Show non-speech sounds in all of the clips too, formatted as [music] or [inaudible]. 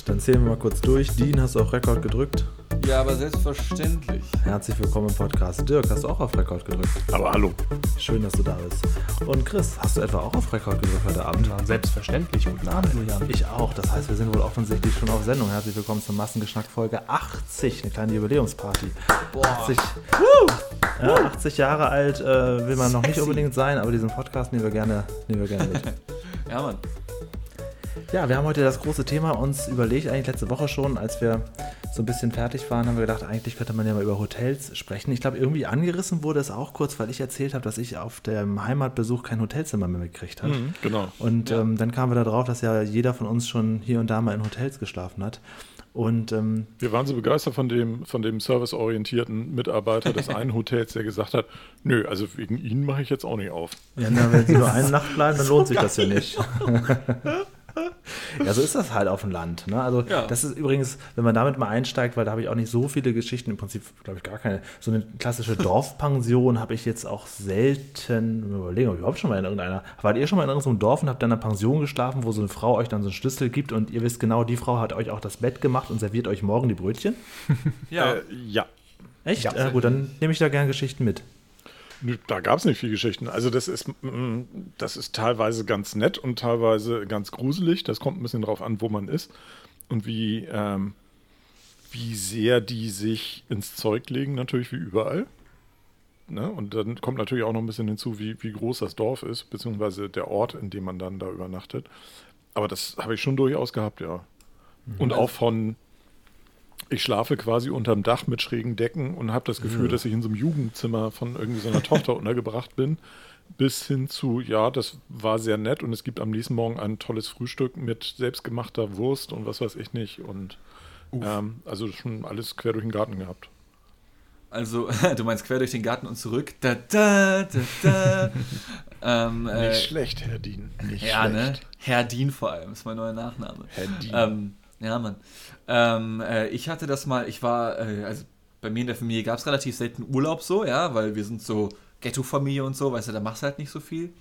Gut, dann zählen wir mal kurz durch. Dean, hast du auf Rekord gedrückt? Ja, aber selbstverständlich. Herzlich willkommen im Podcast. Dirk, hast du auch auf Rekord gedrückt? Aber hallo. Schön, dass du da bist. Und Chris, hast du etwa auch auf Rekord gedrückt heute Abend? Ja, selbstverständlich. Guten Abend, Julian. Ich auch. Das heißt, wir sind wohl offensichtlich schon auf Sendung. Herzlich willkommen zur Massengeschnack Folge 80. Eine kleine Jubiläumsparty. Boah. 80, ja, 80 Jahre alt äh, will man noch nicht unbedingt sein, aber diesen Podcast nehmen wir gerne, nehmen wir gerne mit. [laughs] Ja, Mann. Ja, wir haben heute das große Thema uns überlegt, eigentlich letzte Woche schon, als wir so ein bisschen fertig waren, haben wir gedacht, eigentlich könnte man ja mal über Hotels sprechen. Ich glaube, irgendwie angerissen wurde es auch kurz, weil ich erzählt habe, dass ich auf dem Heimatbesuch kein Hotelzimmer mehr gekriegt habe. Mhm, genau. Und Ja. ähm, dann kamen wir darauf, dass ja jeder von uns schon hier und da mal in Hotels geschlafen hat. Und ähm, Wir waren so begeistert von dem, von dem serviceorientierten Mitarbeiter des einen Hotels, der gesagt hat, nö, also wegen Ihnen mache ich jetzt auch nicht auf. Ja, na, wenn sie nur eine Nacht bleiben, dann lohnt sich das ja nicht. [laughs] [laughs] ja, so ist das halt auf dem Land. Ne? Also Ja. das ist übrigens, wenn man damit mal einsteigt, weil da habe ich auch nicht so viele Geschichten, im Prinzip glaube ich gar keine. So eine klassische [laughs] Dorfpension habe ich jetzt auch selten, überlegen, ob ich überhaupt schon mal in irgendeiner, wart ihr schon mal in irgendeinem Dorf und habt dann in einer Pension geschlafen, wo so eine Frau euch dann so einen Schlüssel gibt und ihr wisst genau, die Frau hat euch auch das Bett gemacht und serviert euch morgen die Brötchen? [laughs] Ja. Äh, ja. Echt? Ja. Ja, gut, dann nehme ich da gerne Geschichten mit. Da gab es nicht viele Geschichten. Also das ist, mm, das ist teilweise ganz nett und teilweise ganz gruselig. Das kommt ein bisschen drauf an, wo man ist und wie, ähm, wie sehr die sich ins Zeug legen, natürlich wie überall. Ne? Und dann kommt natürlich auch noch ein bisschen hinzu, wie, wie groß das Dorf ist, beziehungsweise der Ort, in dem man dann da übernachtet. Aber das habe ich schon durchaus gehabt, ja. Und auch von, ich schlafe quasi unterm Dach mit schrägen Decken und habe das Gefühl, dass ich in so einem Jugendzimmer von irgendwie so einer Tochter [laughs] untergebracht bin, bis hin zu, ja, das war sehr nett und es gibt am nächsten Morgen ein tolles Frühstück mit selbstgemachter Wurst und was weiß ich nicht. Und ähm, also schon alles quer durch den Garten gehabt. Also, [laughs] du meinst quer durch den Garten und zurück. Da, da, da, da. [laughs] ähm, äh, Nicht schlecht, Herr Dien. Nicht ja, ne? schlecht. Herr Dien vor allem, ist mein neuer Nachname. Herr Dien. Ähm, ja, Mann. Ähm, äh, ich hatte das mal, ich war, äh, also bei mir in der Familie gab es relativ selten Urlaub so, ja, weil wir sind so Ghetto-Familie und so, weißt du, da machst du halt nicht so viel.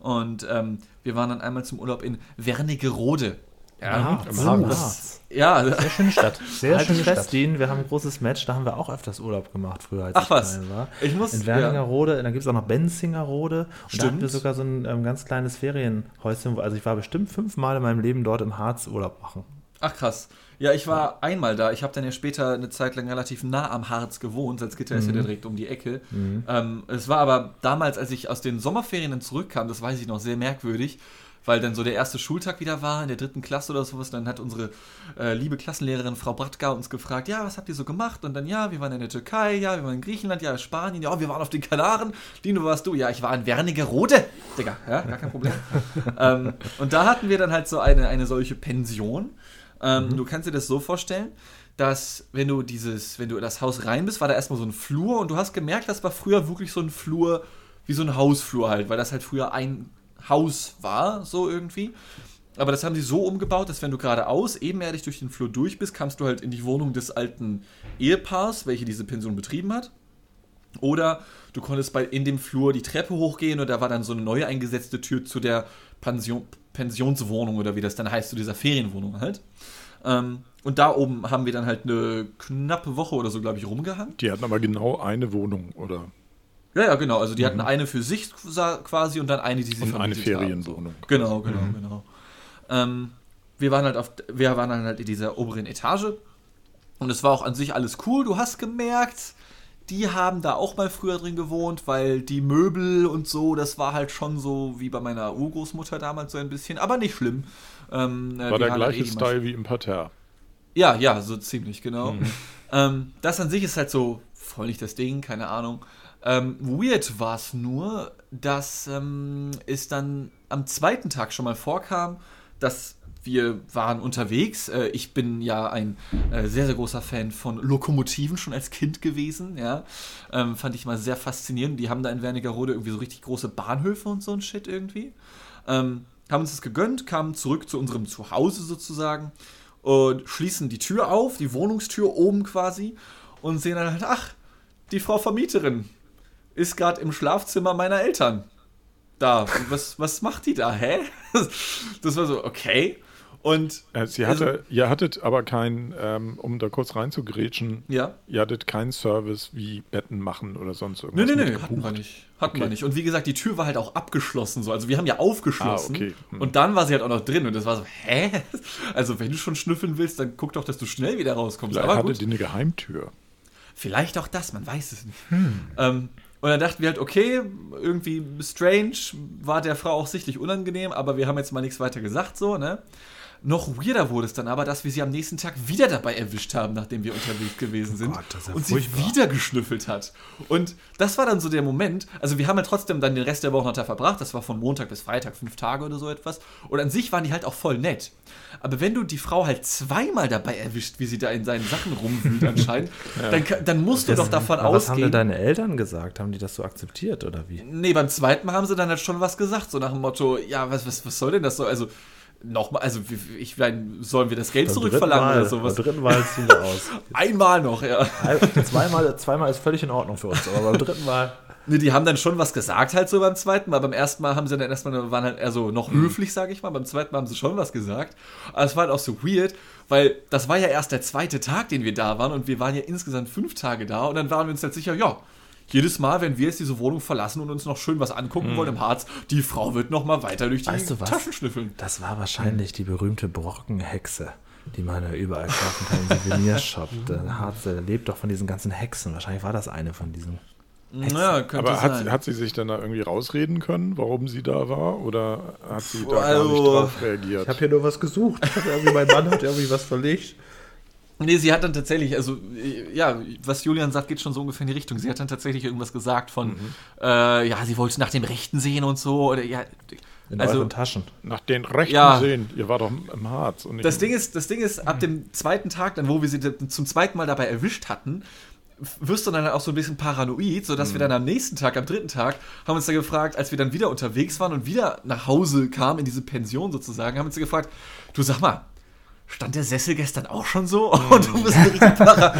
Und ähm, wir waren dann einmal zum Urlaub in Wernigerode. Ja, im Harz. das- Ja, Sehr schöne Stadt. [laughs] Sehr Halt schöne fest, Stadt. Dean, wir haben ein großes Match, da haben wir auch öfters Urlaub gemacht früher, als Ach ich was. klein war. Ich muss- In ja. Werningerode, dann gibt es auch noch Benzingerode. Und da Stimmt. hatten wir sogar so ein ähm, ganz kleines Ferienhäuschen. Also ich war bestimmt fünfmal in meinem Leben dort im Harz Urlaub machen. Ach krass. Ja, ich war einmal da. Ich habe dann ja später eine Zeit lang relativ nah am Harz gewohnt. Salzgitter ist ja direkt um die Ecke. Ähm, es war aber damals, als ich aus den Sommerferien zurückkam, das weiß ich noch, sehr merkwürdig, weil dann so der erste Schultag wieder war, in der dritten Klasse oder sowas. Dann hat unsere äh, liebe Klassenlehrerin Frau Bratka uns gefragt, ja, was habt ihr so gemacht? Und dann, ja, wir waren in der Türkei, ja, wir waren in Griechenland, ja, Spanien, ja, wir waren auf den Kanaren. Dino, warst du? Ja, ich war in Wernigerode. Digga, ja, gar kein Problem. [laughs] ähm, und da hatten wir dann halt so eine, eine solche Pension. Ähm, Du kannst dir das so vorstellen, dass wenn du dieses, wenn du in das Haus rein bist, war da erstmal so ein Flur und du hast gemerkt, das war früher wirklich so ein Flur, wie so ein Hausflur halt, weil das halt früher ein Haus war, so irgendwie. Aber das haben sie so umgebaut, dass wenn du geradeaus ebenerdig durch den Flur durch bist, kamst du halt in die Wohnung des alten Ehepaars, welche diese Pension betrieben hat. Oder du konntest bei, in dem Flur die Treppe hochgehen und da war dann so eine neu eingesetzte Tür zu der Pension, Pensionswohnung oder wie das dann heißt, zu dieser Ferienwohnung halt. Ähm, und da oben haben wir dann halt eine knappe Woche oder so, glaube ich, rumgehangen. Die hatten aber genau eine Wohnung oder Ja, ja, genau. Also die hatten eine für sich quasi und dann eine, die sie und eine haben, Ferienwohnung. So. Genau, genau, genau. Ähm, wir waren halt auf, wir waren dann halt in dieser oberen Etage und es war auch an sich alles cool. Du hast gemerkt, die haben da auch mal früher drin gewohnt, weil die Möbel und so, das war halt schon so wie bei meiner Urgroßmutter damals so ein bisschen, aber nicht schlimm. Ähm, äh, War der gleiche eh Style wie im Parterre. ja, ja, so ziemlich, genau. Ähm, das an sich ist halt so voll nicht das Ding, keine Ahnung. Ähm, weird war es nur, dass ähm, es dann am zweiten Tag schon mal vorkam, dass wir waren unterwegs. Äh, ich bin ja ein äh, sehr, sehr großer Fan von Lokomotiven schon als Kind gewesen. Ja, ähm, fand ich mal sehr faszinierend. Die haben da in Wernigerode irgendwie so richtig große Bahnhöfe und so ein Shit irgendwie. Ähm, haben uns das gegönnt, kamen zurück zu unserem Zuhause sozusagen und schließen die Tür auf, die Wohnungstür oben quasi und sehen dann halt, ach, die Frau Vermieterin ist gerade im Schlafzimmer meiner Eltern. Da, was, was macht die da, hä? [laughs] Das war so, okay. Und Äh, Sie Also- hatte, ihr hattet aber kein, ähm, um da kurz reinzugrätschen, ja. ihr hattet keinen Service wie Betten machen oder sonst Nee, irgendwas. nee, nee, mit hatten wir nicht. Hatten wir Okay. nicht. Und wie gesagt, die Tür war halt auch abgeschlossen. So. Also wir haben ja aufgeschlossen. Ah, okay. Hm. Und dann war sie halt auch noch drin. Und das war so, hä? Also wenn du schon schnüffeln willst, dann guck doch, dass du schnell wieder rauskommst. Vielleicht Aber hatte gut, die eine Geheimtür. vielleicht auch das, man weiß es nicht. Hm. Ähm, und dann dachten wir halt, okay, irgendwie strange, war der Frau auch sichtlich unangenehm, aber wir haben jetzt mal nichts weiter gesagt, so, ne? Noch weirder wurde es dann aber, dass wir sie am nächsten Tag wieder dabei erwischt haben, nachdem wir unterwegs gewesen sind. Gott, das ist ja und sie furchtbar. wieder geschnüffelt hat. Und das war dann so der Moment. Also, wir haben ja trotzdem dann den Rest der Woche noch da verbracht. Das war von Montag bis Freitag, fünf Tage oder so etwas. Und an sich waren die halt auch voll nett. Aber wenn du die Frau halt zweimal dabei erwischt, wie sie da in seinen Sachen rumwühlt anscheinend, [laughs] dann, ka- dann musst du doch davon Aber was haben denn ausgehen. deine Eltern gesagt? Haben die das so akzeptiert oder wie? Nee, beim zweiten Mal haben sie dann halt schon was gesagt, so nach dem Motto, ja, was, was, was soll denn das so? Also, nochmal, also, ich meine, sollen wir das Geld zurückverlangen Mal, oder sowas? Beim dritten Mal ziehen wir aus. [laughs] Einmal noch, ja. zweimal, zweimal ist völlig in Ordnung für uns, aber beim dritten Mal. Nee, die haben dann schon was gesagt halt so beim zweiten Mal. Beim ersten Mal haben sie dann erstmal, waren halt eher so noch höflich, sage ich mal. Beim zweiten Mal haben sie schon was gesagt. Aber es war halt auch so weird, weil das war ja erst der zweite Tag, den wir da waren und wir waren ja insgesamt fünf Tage da und dann waren wir uns halt sicher, ja, jedes Mal, wenn wir jetzt diese Wohnung verlassen und uns noch schön was angucken wollen im Harz, die Frau wird noch mal weiter durch die Weißt du was? Taschen schnüffeln. Das war wahrscheinlich die berühmte Brockenhexe, die man ja überall kaufen kann im Souvenirshop. [laughs] Der Harz, der lebt doch von diesen ganzen Hexen. Wahrscheinlich war das eine von diesen. Ja, könnte Aber hat, sein. sie- hat sie sich dann da irgendwie rausreden können, warum sie da war? Oder hat sie da gar Also, nicht drauf reagiert? Ich habe hier nur was gesucht. Mein Mann hat irgendwie was verlegt. Nee, sie hat dann tatsächlich, also äh, ja, was Julian sagt, geht schon so ungefähr in die Richtung. Sie hat dann tatsächlich irgendwas gesagt von, äh, ja, sie wollte nach dem Rechten sehen und so. Oder ja, In also euren Taschen. Nach den Rechten Ja. sehen, ihr war doch im Harz. Und das Ding ist, das Ding ist, ab dem zweiten Tag, dann wo wir sie zum zweiten Mal dabei erwischt hatten, wirst du dann halt auch so ein bisschen paranoid, sodass wir dann am nächsten Tag, am dritten Tag, haben uns dann gefragt, als wir dann wieder unterwegs waren und wieder nach Hause kamen, in diese Pension sozusagen, haben uns dann gefragt, du sag mal, stand der Sessel gestern auch schon so? [laughs] Und du bist ein [laughs] richtig para,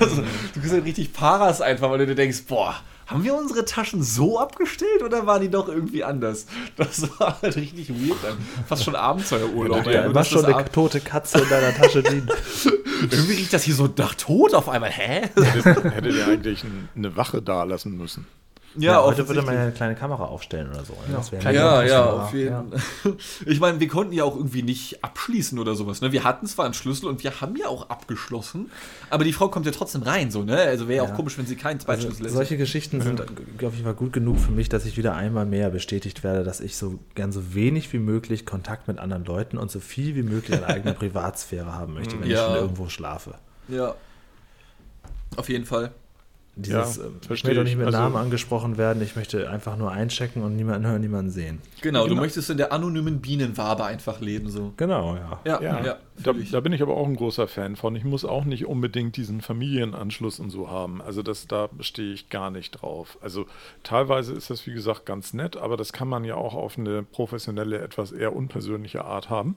also, du bist ein richtig Paras einfach, weil du dir denkst, boah, haben wir unsere Taschen so abgestellt oder waren die doch irgendwie anders? Das war halt richtig weird dann. Fast schon Abenteuerurlaub. Ja, war das schon eine ab- tote Katze in deiner Tasche liegen. [laughs] irgendwie riecht das hier so nach Tod auf einmal. Hä? Hättet hättet ihr eigentlich ein, eine Wache da lassen müssen. Ja, heute würde man ja eine kleine Kamera aufstellen oder so. ne? Das wäre kleine Ja, ja, Kamera. auf jeden Fall. [laughs] Ich meine, wir konnten ja auch irgendwie nicht abschließen oder sowas. Ne? Wir hatten zwar einen Schlüssel und wir haben ja auch abgeschlossen, aber die Frau kommt ja trotzdem rein, so, ne? Also wäre ja auch Ja. komisch, wenn sie keinen Also, Zweitschlüssel hätte. solche Geschichten sind, glaube ich, mal gut genug für mich, dass ich wieder einmal mehr bestätigt werde, dass ich so gern so wenig wie möglich Kontakt mit anderen Leuten und so viel wie möglich an eigener [laughs] Privatsphäre haben möchte, wenn ich Ja. schon irgendwo schlafe. Ja. Auf jeden Fall. Dieses, Ja, ähm, ich möchte auch nicht ich. mit Also- Namen angesprochen werden, ich möchte einfach nur einchecken und niemanden hören, niemanden sehen. Genau, du Genau. möchtest in der anonymen Bienenwabe einfach leben, so. Genau, ja. Ja, Ja, ja. da, da bin ich aber auch ein großer Fan von. Ich muss auch nicht unbedingt diesen Familienanschluss und so haben. Also das, da stehe ich gar nicht drauf. Also teilweise ist das, wie gesagt, ganz nett, aber das kann man ja auch auf eine professionelle, etwas eher unpersönliche Art haben.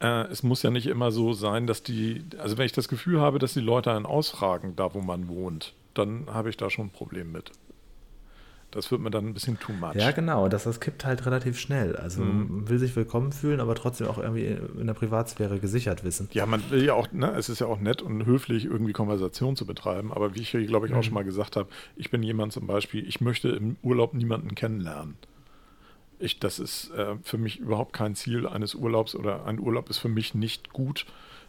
Äh, es muss ja nicht immer so sein, dass die, also wenn ich das Gefühl habe, dass die Leute einen ausfragen, da wo man wohnt, dann habe ich da schon ein Problem mit. Das wird mir dann ein bisschen too much. Ja, genau, das, das kippt halt relativ schnell. Also man will sich willkommen fühlen, aber trotzdem auch irgendwie in der Privatsphäre gesichert wissen. Ja, man will ja auch, ne, es ist ja auch nett und höflich, irgendwie Konversation zu betreiben, aber wie ich hier, glaube ich, auch schon mal gesagt habe, ich bin jemand zum Beispiel, ich möchte im Urlaub niemanden kennenlernen. Ich, das ist äh, für mich überhaupt kein Ziel eines Urlaubs oder ein Urlaub ist für mich nicht gut,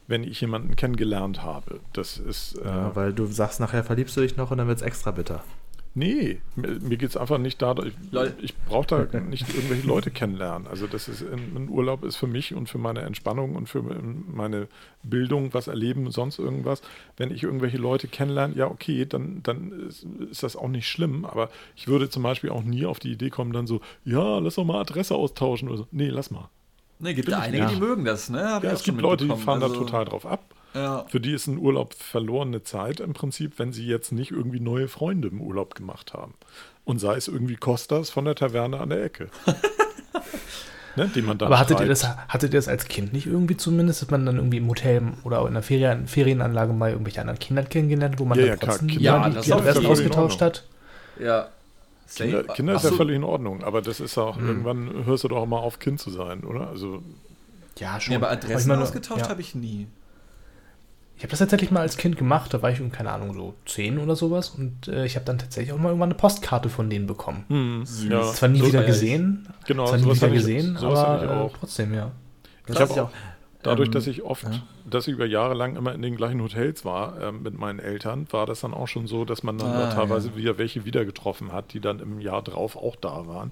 wenn ich jemanden kennengelernt habe. Das ist, äh, Ja, weil du sagst, nachher verliebst du dich noch und dann wird es extra bitter. Nee, mir, mir geht es einfach nicht darum, ich, ich brauche da nicht irgendwelche Leute kennenlernen. Also das ist, ein, ein Urlaub ist für mich und für meine Entspannung und für meine Bildung, was erleben und sonst irgendwas. Wenn ich irgendwelche Leute kennenlerne, ja okay, dann, dann ist, ist das auch nicht schlimm, aber ich würde zum Beispiel auch nie auf die Idee kommen, dann so, ja, lass doch mal Adresse austauschen oder so. Nee, lass mal. Ne, gibt ja ich einige, nicht. die mögen das, ne? Hab Ja, es gibt Leute, die fahren Also, da total drauf ab. Ja. Für die ist ein Urlaub verlorene Zeit im Prinzip, wenn sie jetzt nicht irgendwie neue Freunde im Urlaub gemacht haben. Und sei es irgendwie Costas von der Taverne an der Ecke. [laughs] ne, die man dann Aber hattet ihr, das, hattet ihr das als Kind nicht irgendwie zumindest, dass man dann irgendwie im Hotel oder in einer Ferien, Ferienanlage mal irgendwelche anderen Kinder kennengelernt, wo man Ja, dann ja, klar, Kinder- Ja, die, Adressen ausgetauscht hat? Ja. Kinder. Kinder ist ja völlig in Ordnung, aber das ist auch, irgendwann hörst du doch auch mal auf, Kind zu sein, oder? Also, Ja, schon. Ja, aber Adressen meine, ausgetauscht ja. habe ich nie. Ich habe das tatsächlich mal als Kind gemacht, da war ich, keine Ahnung, so 10 oder sowas. Und äh, ich habe dann tatsächlich auch mal irgendwann eine Postkarte von denen bekommen. Hm, ja. Zwar nie So- wieder gesehen, Genau, zwar nie sowas wieder gesehen, ich aber äh, auch. trotzdem, ja. Das Ich habe auch, Dadurch, ähm, dass ich oft, ja. dass ich über Jahre lang immer in den gleichen Hotels war ähm, mit meinen Eltern, war das dann auch schon so, dass man dann Ah, teilweise ja. wieder welche wieder getroffen hat, die dann im Jahr drauf auch da waren.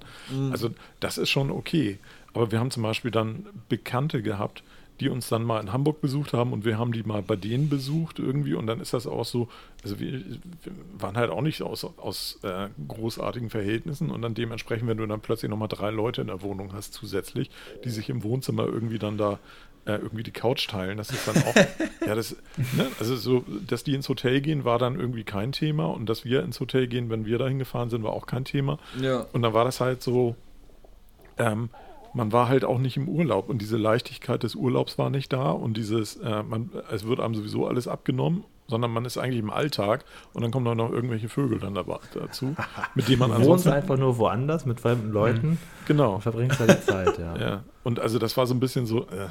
Also das ist schon okay. Aber wir haben zum Beispiel dann Bekannte gehabt, die uns dann mal in Hamburg besucht haben und wir haben die mal bei denen besucht irgendwie und dann ist das auch so, also wir, wir waren halt auch nicht aus, aus äh, großartigen Verhältnissen und dann dementsprechend, wenn du dann plötzlich nochmal drei Leute in der Wohnung hast zusätzlich, die sich im Wohnzimmer irgendwie dann da äh, irgendwie die Couch teilen, das ist dann auch, [laughs] ja, das, ne, also so, dass die ins Hotel gehen, war dann irgendwie kein Thema und dass wir ins Hotel gehen, wenn wir dahin gefahren sind, war auch kein Thema. Ja. Und dann war das halt so, ähm, man war halt auch nicht im Urlaub und diese Leichtigkeit des Urlaubs war nicht da und dieses, äh, man, es wird einem sowieso alles abgenommen, sondern man ist eigentlich im Alltag und dann kommen dann noch irgendwelche Vögel dann dabei, dazu, [laughs] mit denen man Du wohnst ansonsten, einfach nur woanders mit fremden Leuten genau, und verbringst halt die Zeit, ja. [laughs] ja, und also das war so ein bisschen so, äh,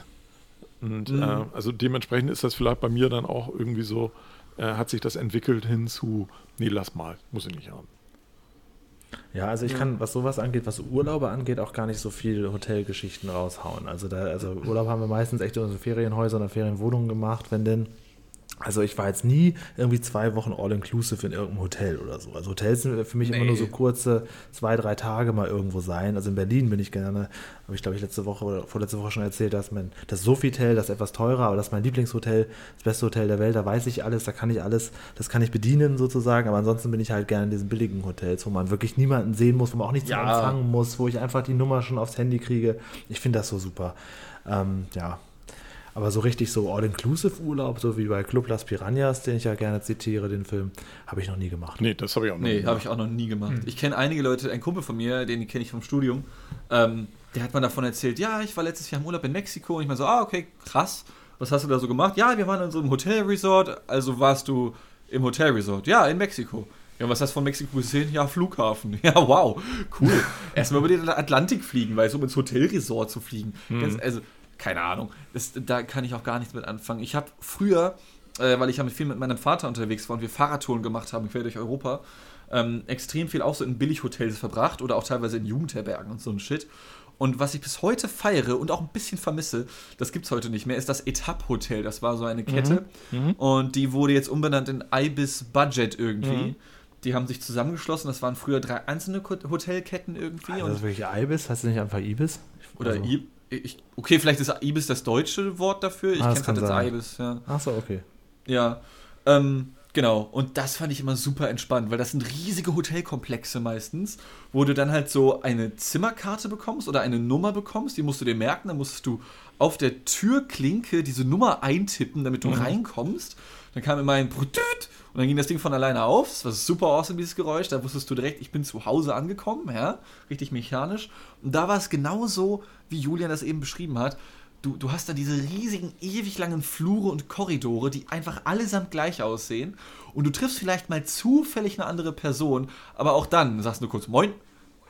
und Mhm. äh, also dementsprechend ist das vielleicht bei mir dann auch irgendwie so, äh, hat sich das entwickelt hin zu, nee, lass mal, muss ich nicht haben. Ja, also ich kann, was sowas angeht, was Urlaube angeht, auch gar nicht so viel Hotelgeschichten raushauen. Also da, also Urlaub haben wir meistens echt in unseren Ferienhäusern oder Ferienwohnungen gemacht, wenn denn. Also ich war jetzt nie irgendwie zwei Wochen all-inclusive in irgendeinem Hotel oder so. Also Hotels sind für mich immer nur so Nee. kurze zwei, drei Tage mal irgendwo sein. Also in Berlin bin ich gerne, habe ich glaube ich letzte Woche oder vorletzte Woche schon erzählt, dass mein, das Sofitel, das ist etwas teurer, aber das ist mein Lieblingshotel, das beste Hotel der Welt, da weiß ich alles, da kann ich alles, das kann ich bedienen sozusagen, aber ansonsten bin ich halt gerne in diesen billigen Hotels, wo man wirklich niemanden sehen muss, wo man auch nichts Ja. empfangen muss, wo ich einfach die Nummer schon aufs Handy kriege. Ich finde das so super. Ähm, ja. Aber so richtig so All-Inclusive-Urlaub, so wie bei Club Las Piranhas, den ich ja gerne zitiere, den Film, habe ich noch nie gemacht. Nee, das habe ich auch noch Nee, nie habe ich auch noch nie gemacht. Ich kenne einige Leute, ein Kumpel von mir, den kenne ich vom Studium, ähm, der hat mir davon erzählt, ja, ich war letztes Jahr im Urlaub in Mexiko und ich meine so, ah, okay, krass. Was hast du da so gemacht? Ja, wir waren in so einem Hotelresort, also warst du im Hotelresort. Ja, in Mexiko. Ja, und was hast du von Mexiko gesehen? Ja, Flughafen. [laughs] Ja, wow, cool. [laughs] Erstmal über den Atlantik fliegen, weil es um ins Hotelresort zu fliegen. Ganz, also, keine Ahnung. Das, da kann ich auch gar nichts mit anfangen. Ich habe früher, äh, weil ich ja mit viel mit meinem Vater unterwegs war und wir Fahrradtouren gemacht haben, quer durch Europa, ähm, extrem viel auch so in Billighotels verbracht oder auch teilweise in Jugendherbergen und so ein Shit. Und was ich bis heute feiere und auch ein bisschen vermisse, das gibt es heute nicht mehr, ist das Etapp-Hotel. Das war so eine Kette und die wurde jetzt umbenannt in Ibis Budget irgendwie. Die haben sich zusammengeschlossen. Das waren früher drei einzelne Hotelketten irgendwie. Also das ist wirklich Ibis? Heißt das nicht einfach Ibis? oder also, I ich, okay, vielleicht ist Ibis das deutsche Wort dafür. Ich Ah, das kenne es kann halt als. Ibis, ja. Ach so, okay. Ja, ähm, genau. Und das fand ich immer super entspannt, weil das sind riesige Hotelkomplexe meistens, wo du dann halt so eine Zimmerkarte bekommst oder eine Nummer bekommst, die musst du dir merken, dann musstest du auf der Türklinke diese Nummer eintippen, damit du reinkommst. Dann kam immer ein Brutüt und dann ging das Ding von alleine auf. Das war super awesome, dieses Geräusch. Da wusstest du direkt, ich bin zu Hause angekommen, ja, richtig mechanisch. Und da war es genauso, wie Julian das eben beschrieben hat. Du, du hast da diese riesigen, ewig langen Flure und Korridore, die einfach allesamt gleich aussehen. Und du triffst vielleicht mal zufällig eine andere Person, aber auch dann sagst du kurz Moin.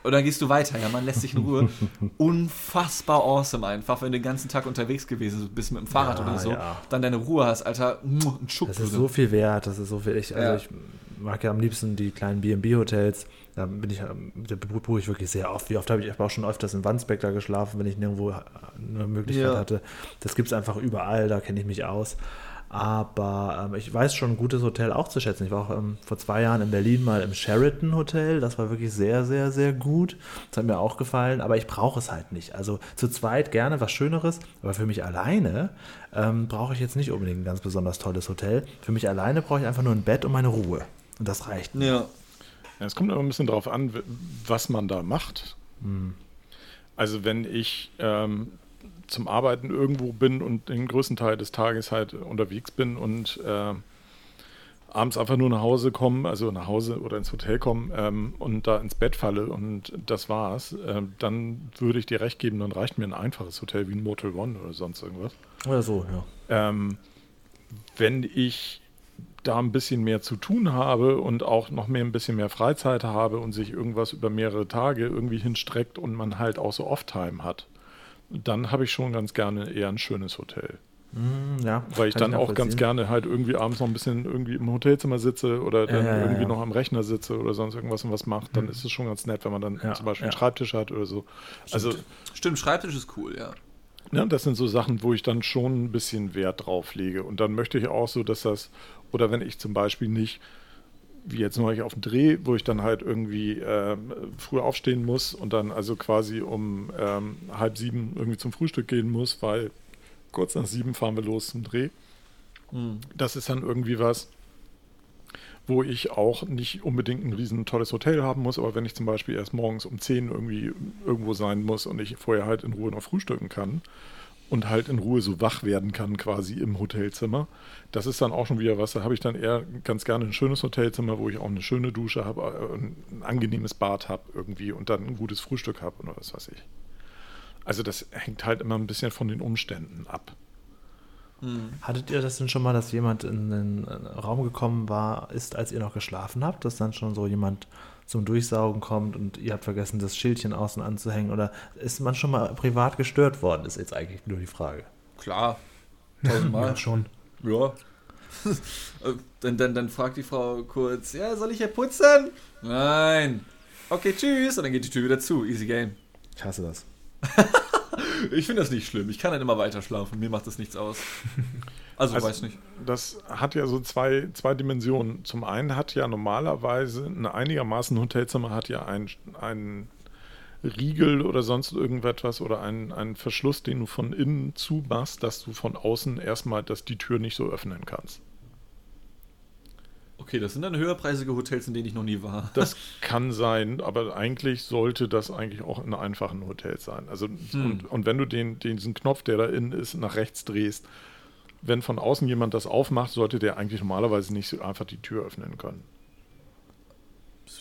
Und dann gehst du weiter, ja, man lässt sich in Ruhe. [laughs] Unfassbar awesome einfach, wenn du den ganzen Tag unterwegs gewesen bist mit dem Fahrrad Ja, oder so, ja. dann deine Ruhe hast, Alter, ein Schuck. Das ist so viel wert, das ist so viel. Ich, also Ja. ich mag ja am liebsten die kleinen B&B-Hotels. Da bin ich, da buche ich wirklich sehr oft. Wie oft habe ich, ich auch schon öfters in Wandsbek da geschlafen, wenn ich nirgendwo eine Möglichkeit hatte. Das gibt es einfach überall, da kenne ich mich aus. Aber ähm, ich weiß schon ein gutes Hotel auch zu schätzen. Ich war auch ähm, vor zwei Jahren in Berlin mal im Sheraton Hotel. Das war wirklich sehr, sehr, sehr gut. Das hat mir auch gefallen, aber ich brauche es halt nicht. Also zu zweit gerne was Schöneres, aber für mich alleine ähm, brauche ich jetzt nicht unbedingt ein ganz besonders tolles Hotel. Für mich alleine brauche ich einfach nur ein Bett und meine Ruhe. Und das reicht. mir. Ja. Ja, es kommt immer ein bisschen darauf an, was man da macht. Also wenn ich ähm, zum Arbeiten irgendwo bin und den größten Teil des Tages halt unterwegs bin und äh, abends einfach nur nach Hause kommen, also nach Hause oder ins Hotel kommen ähm, und da ins Bett falle und das war's, ähm, dann würde ich dir recht geben, dann reicht mir ein einfaches Hotel wie ein Motel One oder sonst irgendwas. Oder so, ja. Ähm, wenn ich da ein bisschen mehr zu tun habe und auch noch mehr ein bisschen mehr Freizeit habe und sich irgendwas über mehrere Tage irgendwie hinstreckt und man halt auch so Off-Time hat, dann habe ich schon ganz gerne eher ein schönes Hotel. Hm, ja, Weil ich dann auch ganz gerne halt irgendwie abends noch ein bisschen irgendwie im Hotelzimmer sitze oder dann ja, ja, irgendwie ja. noch am Rechner sitze oder sonst irgendwas und was macht, dann ist es schon ganz nett, wenn man dann Ja, zum Beispiel ja. einen Schreibtisch hat oder so. Also, Stimmt, Schreibtisch ist cool, ja. ja, das sind so Sachen, wo ich dann schon ein bisschen Wert drauf lege. Und dann möchte ich auch so, dass das, oder wenn ich zum Beispiel nicht, wie jetzt neulich auf dem Dreh, wo ich dann halt irgendwie ähm, früh aufstehen muss und dann also quasi um ähm, halb sieben irgendwie zum Frühstück gehen muss, weil kurz nach sieben fahren wir los zum Dreh. Das ist dann irgendwie was, wo ich auch nicht unbedingt ein riesen tolles Hotel haben muss, aber wenn ich zum Beispiel erst morgens um 10 irgendwie irgendwo sein muss und ich vorher halt in Ruhe noch frühstücken kann und halt in Ruhe so wach werden kann quasi im Hotelzimmer, das ist dann auch schon wieder was, da habe ich dann eher ganz gerne ein schönes Hotelzimmer, wo ich auch eine schöne Dusche habe, äh, ein angenehmes Bad habe irgendwie und dann ein gutes Frühstück habe oder was weiß ich. Also das hängt halt immer ein bisschen von den Umständen ab. Hattet ihr das denn schon mal, dass jemand in den äh, Raum gekommen war, ist, als ihr noch geschlafen habt, dass dann schon so jemand zum Durchsaugen kommt und ihr habt vergessen, das Schildchen außen anzuhängen? Oder ist man schon mal privat gestört worden? Ist jetzt eigentlich nur die Frage. Klar. [laughs] Tausendmal. Ja, schon. Ja. [laughs] Äh, dann, dann, dann fragt die Frau kurz, ja, soll ich hier putzen? Nein. Okay, tschüss. Und dann geht die Tür wieder zu. Easy game. Ich hasse das. [laughs] Ich finde das nicht schlimm. Ich kann dann immer weiter schlafen. Mir macht das nichts aus. Also, Also- weiß nicht. Das hat ja so zwei, zwei Dimensionen. Zum einen hat ja normalerweise ein einigermaßen Hotelzimmer hat ja ein, ein Riegel oder sonst irgendetwas oder einen, einen Verschluss, den du von innen zumachst, dass du von außen erstmal, dass die Tür nicht so öffnen kannst. Okay, das sind dann höherpreisige Hotels, in denen ich noch nie war. Das [laughs] kann sein, aber eigentlich sollte das eigentlich auch in einfachen Hotels sein. Also und, und wenn du den, den, diesen Knopf, der da innen ist, nach rechts drehst, wenn von außen jemand das aufmacht, sollte der eigentlich normalerweise nicht so einfach die Tür öffnen können.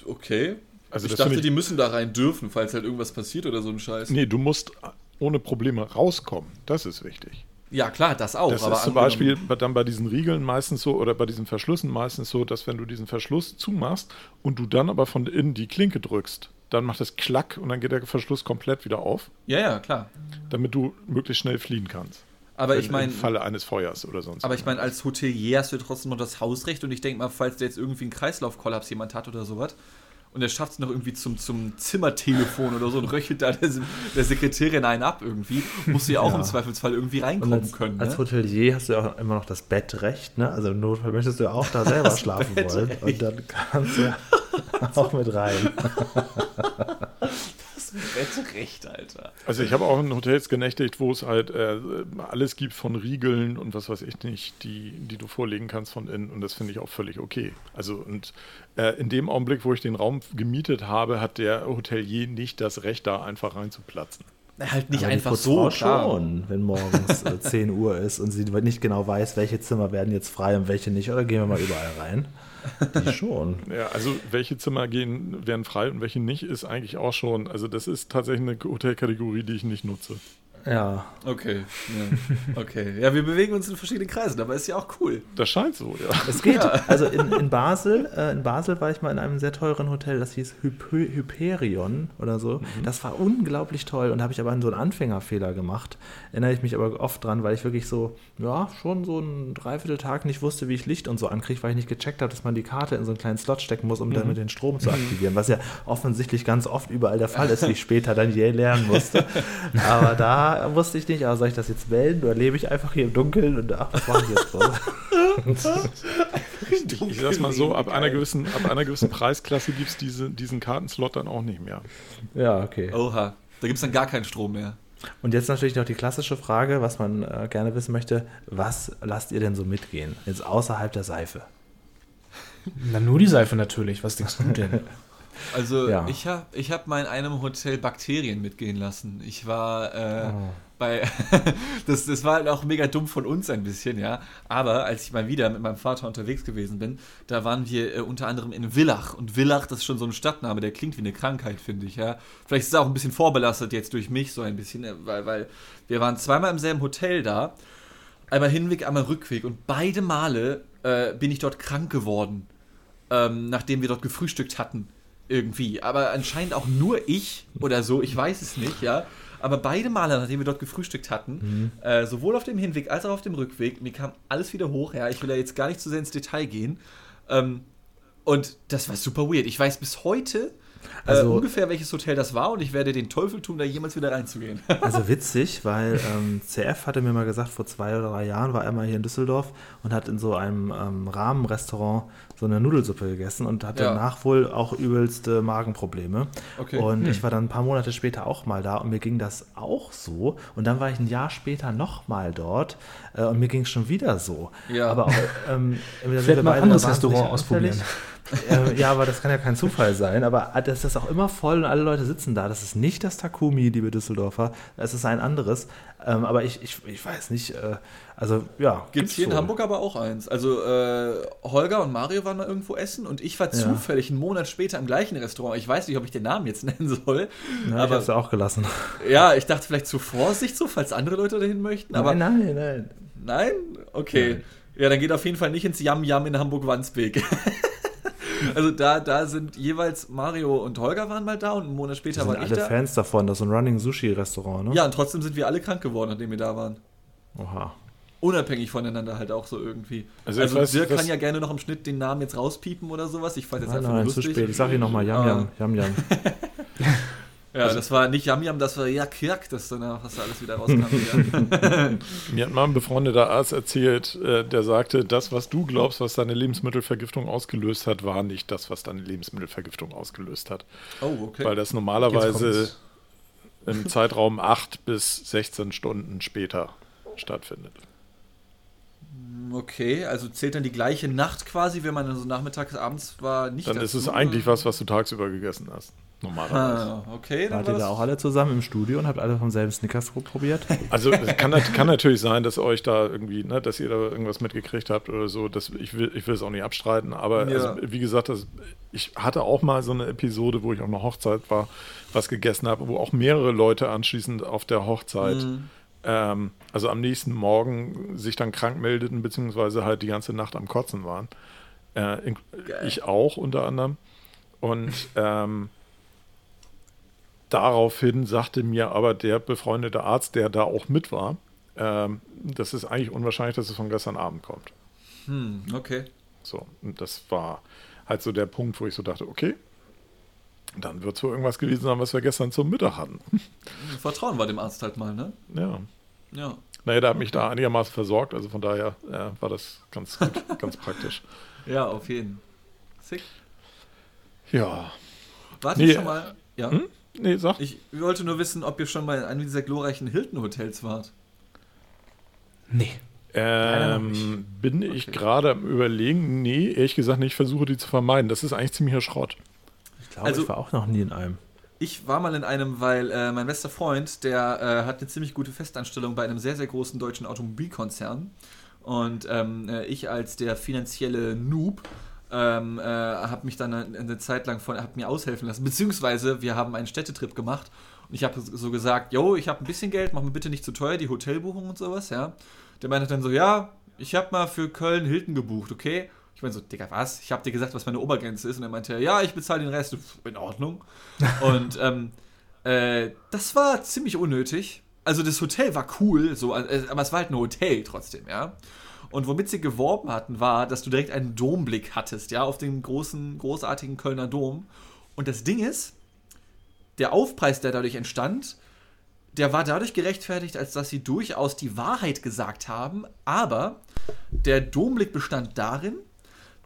Okay. Also ich das dachte, ich- die müssen da rein dürfen, falls halt irgendwas passiert oder so ein Scheiß. Nee, du musst ohne Probleme rauskommen. Das ist wichtig. Ja, klar, das auch. Das aber ist zum Beispiel bei- dann bei diesen Riegeln meistens so oder bei diesen Verschlüssen meistens so, dass wenn du diesen Verschluss zumachst und du dann aber von innen die Klinke drückst, dann macht es Klack und dann geht der Verschluss komplett wieder auf, Ja, ja, klar. damit du möglichst schnell fliehen kannst. Aber Im- ich meine, Im Falle eines Feuers oder sonst. aber ich meine, als Hotelier hast du ja trotzdem noch das Hausrecht und ich denke mal, falls der jetzt irgendwie einen Kreislaufkollaps jemand hat oder sowas und der schafft es noch irgendwie zum, zum Zimmertelefon oder so und röchelt da der, der Sekretärin einen ab irgendwie, musst du ja auch im Zweifelsfall irgendwie reinkommen als, können. als Ne? Hotelier hast du ja auch immer noch das Bettrecht, ne? Also im Notfall möchtest du ja auch da selber schlafen wollen. Und dann kannst du ja [laughs] auch mit rein. Das Bettrecht, Alter. Also ich habe auch in Hotels genächtigt, wo es halt äh, alles gibt von Riegeln und was weiß ich nicht, die, die du vorlegen kannst von innen und das finde ich auch völlig okay. Also und äh, in dem Augenblick, wo ich den Raum gemietet habe, hat der Hotelier nicht das Recht, da einfach reinzuplatzen. Halt nicht Aber die einfach so, schon, wenn morgens äh, [laughs] 10 Uhr ist und sie nicht genau weiß, welche Zimmer werden jetzt frei und welche nicht. Oder gehen wir mal überall rein? Die schon. [laughs] Ja, also welche Zimmer gehen, werden frei und welche nicht, ist eigentlich auch schon, also das ist tatsächlich eine Hotelkategorie, die ich nicht nutze. Ja. Okay, ja. okay. Ja, wir bewegen uns in verschiedenen Kreisen, aber ist ja auch cool. Das scheint so, ja. Es geht. Also in, in Basel, äh, in Basel war ich mal in einem sehr teuren Hotel, das hieß Hyp Hyperion oder so. Das war unglaublich toll und habe ich aber einen so einen Anfängerfehler gemacht. Erinnere ich mich aber oft dran, weil ich wirklich so, ja, schon so einen Dreivierteltag nicht wusste, wie ich Licht und so ankriege, weil ich nicht gecheckt habe, dass man die Karte in so einen kleinen Slot stecken muss, um damit den Strom zu aktivieren, was ja offensichtlich ganz oft überall der Fall ist, wie ich [laughs] später dann je lernen musste. Aber da wusste ich nicht, aber soll ich das jetzt melden oder lebe ich einfach hier im Dunkeln und ach, was mache ich jetzt? so? Ich sag's mal so, ab einer gewissen, ab einer gewissen Preisklasse gibt es diese, diesen Kartenslot dann auch nicht mehr. ja, okay. Oha, da gibt es dann gar keinen Strom mehr. Und jetzt natürlich noch die klassische Frage, was man äh, gerne wissen möchte. Was lasst ihr denn so mitgehen? Jetzt außerhalb der Seife. Na, nur die Seife natürlich. Was denkst du denn? [laughs] Also Ja. ich habe ich hab mal in einem Hotel Bakterien mitgehen lassen. Ich war äh, Oh. bei, [laughs] das, das war halt auch mega dumm von uns ein bisschen, ja. Aber als ich mal wieder mit meinem Vater unterwegs gewesen bin, da waren wir äh, unter anderem in Villach. Und Villach, das ist schon so ein Stadtname, der klingt wie eine Krankheit, finde ich, ja. Vielleicht ist es auch ein bisschen vorbelastet jetzt durch mich so ein bisschen, äh, weil, weil wir waren zweimal im selben Hotel da. Einmal Hinweg, einmal Rückweg. Und beide Male äh, bin ich dort krank geworden, ähm, nachdem wir dort gefrühstückt hatten irgendwie. Aber anscheinend auch nur ich oder so, ich weiß es nicht, ja. Aber beide Male, nachdem wir dort gefrühstückt hatten, Mhm. äh, sowohl auf dem Hinweg als auch auf dem Rückweg, mir kam alles wieder hoch. Ja, ich will ja jetzt gar nicht zu sehr ins Detail gehen. Ähm, und das war super weird. Ich weiß bis heute äh, Also- ungefähr, welches Hotel das war und ich werde den Teufel tun, da jemals wieder reinzugehen. [laughs] Also witzig, weil ähm, CF hatte mir mal gesagt, vor zwei oder drei Jahren war er mal hier in Düsseldorf und hat in so einem ähm, Rahmenrestaurant so eine Nudelsuppe gegessen und hatte Ja. danach wohl auch übelste Magenprobleme. Okay. Und Hm. ich war dann ein paar Monate später auch mal da und mir ging das auch so. Und dann war ich ein Jahr später nochmal dort äh, und mir ging es schon wieder so. Ja. Aber auch, ähm, entweder sind Vielleicht wir mal ein beide anderes da Restaurant ausprobieren. Äh, ja, aber das kann ja kein Zufall sein. Aber das ist auch immer voll und alle Leute sitzen da. Das ist nicht das Takumi, liebe Düsseldorfer. Es ist ein anderes. Ähm, aber ich, ich, ich weiß nicht. Äh, also, ja. Gibt es hier in wohl. Hamburg aber auch eins. Also äh, Holger und Mario waren mal irgendwo essen und ich war Ja. zufällig einen Monat später im gleichen Restaurant. Ich weiß nicht, ob ich den Namen jetzt [laughs] nennen soll. Ja, ich aber hab's ja auch gelassen. ja, ich dachte vielleicht zur Vorsicht so, falls andere Leute dahin möchten. Aber nein, nein, nein. nein? Okay. Ja, dann geht auf jeden Fall nicht ins Yam Yam in Hamburg-Wandsbek. [laughs] [laughs] also da, da sind jeweils Mario und Holger waren mal da und einen Monat später sind war ich alle da. Fans davon. Das ist so ein Running Sushi-Restaurant, ne? Ja, und trotzdem sind wir alle krank geworden, nachdem wir da waren. Oha. Unabhängig voneinander halt auch so irgendwie. Also Also, ich weiß, Dirk kann ja gerne noch im Schnitt den Namen jetzt rauspiepen oder sowas. Ich fand jetzt Nein, einfach nur nein, zu lustig. spät. Ich sag Ihnen nochmal Yam Ah. Yam, Yam Yam. [laughs] Ja, Also- das war nicht Yam Yam, das war Yak Yak, das danach hast du alles wieder rauskam. [laughs] Mir hat mal ein befreundeter Arzt erzählt, äh, der sagte, das, was du glaubst, was deine Lebensmittelvergiftung ausgelöst hat, war nicht das, was deine Lebensmittelvergiftung ausgelöst hat. Oh, okay. Weil das normalerweise im Zeitraum 8 bis 16 Stunden später stattfindet. Okay, also zählt dann die gleiche Nacht quasi, wenn man dann so nachmittags, abends war, nicht Dann ist es eigentlich was, was du tagsüber gegessen hast. Normalerweise. Ah, okay, dann Wart war ihr da auch alle zusammen im Studio und habt alle vom selben Snickers probiert? [laughs] Also es kann, kann natürlich sein, dass euch da irgendwie, ne, dass ihr da irgendwas mitgekriegt habt oder so. Das, ich, will, ich will es auch nicht abstreiten, aber Ja. also, wie gesagt, das, ich hatte auch mal so eine Episode, wo ich auf einer Hochzeit war, was gegessen habe, wo auch mehrere Leute anschließend auf der Hochzeit, Mhm. ähm, also am nächsten Morgen sich dann krank meldeten, beziehungsweise halt die ganze Nacht am Kotzen waren. Äh, ich auch unter anderem. Und ähm, daraufhin sagte mir aber der befreundete Arzt, der da auch mit war, ähm, das ist eigentlich unwahrscheinlich, dass es von gestern Abend kommt. Hm, okay. So, und das war halt so der Punkt, wo ich so dachte, okay, dann wird es wohl irgendwas gewesen sein, was wir gestern zum Mittag hatten. Vertrauen wir dem Arzt halt mal, ne? Ja. Ja. Naja, der hat mich da einigermaßen versorgt, also von daher äh, war das ganz gut, [laughs] ganz praktisch. Ja, auf jeden. Sick. Ja. Warte Nee, schon mal. Ja. Hm? Nee, sag. Ich wollte nur wissen, ob ihr schon mal in einem dieser glorreichen Hilton-Hotels wart. Nee. Ähm, bin ich Okay. gerade am überlegen? Nee, ehrlich gesagt nicht. Ich versuche die zu vermeiden. Das ist eigentlich ziemlicher Schrott. Ich glaube, Also- ich war auch noch nie in einem. Ich war mal in einem, weil äh, mein bester Freund, der äh, hat eine ziemlich gute Festanstellung bei einem sehr, sehr großen deutschen Automobilkonzern. Und ähm, äh, ich als der finanzielle Noob ähm, äh, habe mich dann eine, eine Zeit lang von, hab mir aushelfen lassen. Beziehungsweise wir haben einen Städtetrip gemacht und ich habe so gesagt, yo, ich habe ein bisschen Geld, mach mir bitte nicht zu teuer, die Hotelbuchung und sowas, ja. Der meinte dann so, ja, ich habe mal für Köln Hilton gebucht, okay? Ich meine so, Digga, was? Ich habe dir gesagt, was meine Obergrenze ist. Und er meinte, ja, ich bezahle den Rest. In Ordnung. [laughs] Und ähm, äh, das war ziemlich unnötig. Also das Hotel war cool, so, äh, aber es war halt ein Hotel trotzdem, ja. Und womit sie geworben hatten, war, dass du direkt einen Domblick hattest, ja, auf den großen, großartigen Kölner Dom. Und das Ding ist, der Aufpreis, der dadurch entstand, der war dadurch gerechtfertigt, als dass sie durchaus die Wahrheit gesagt haben, aber der Domblick bestand darin,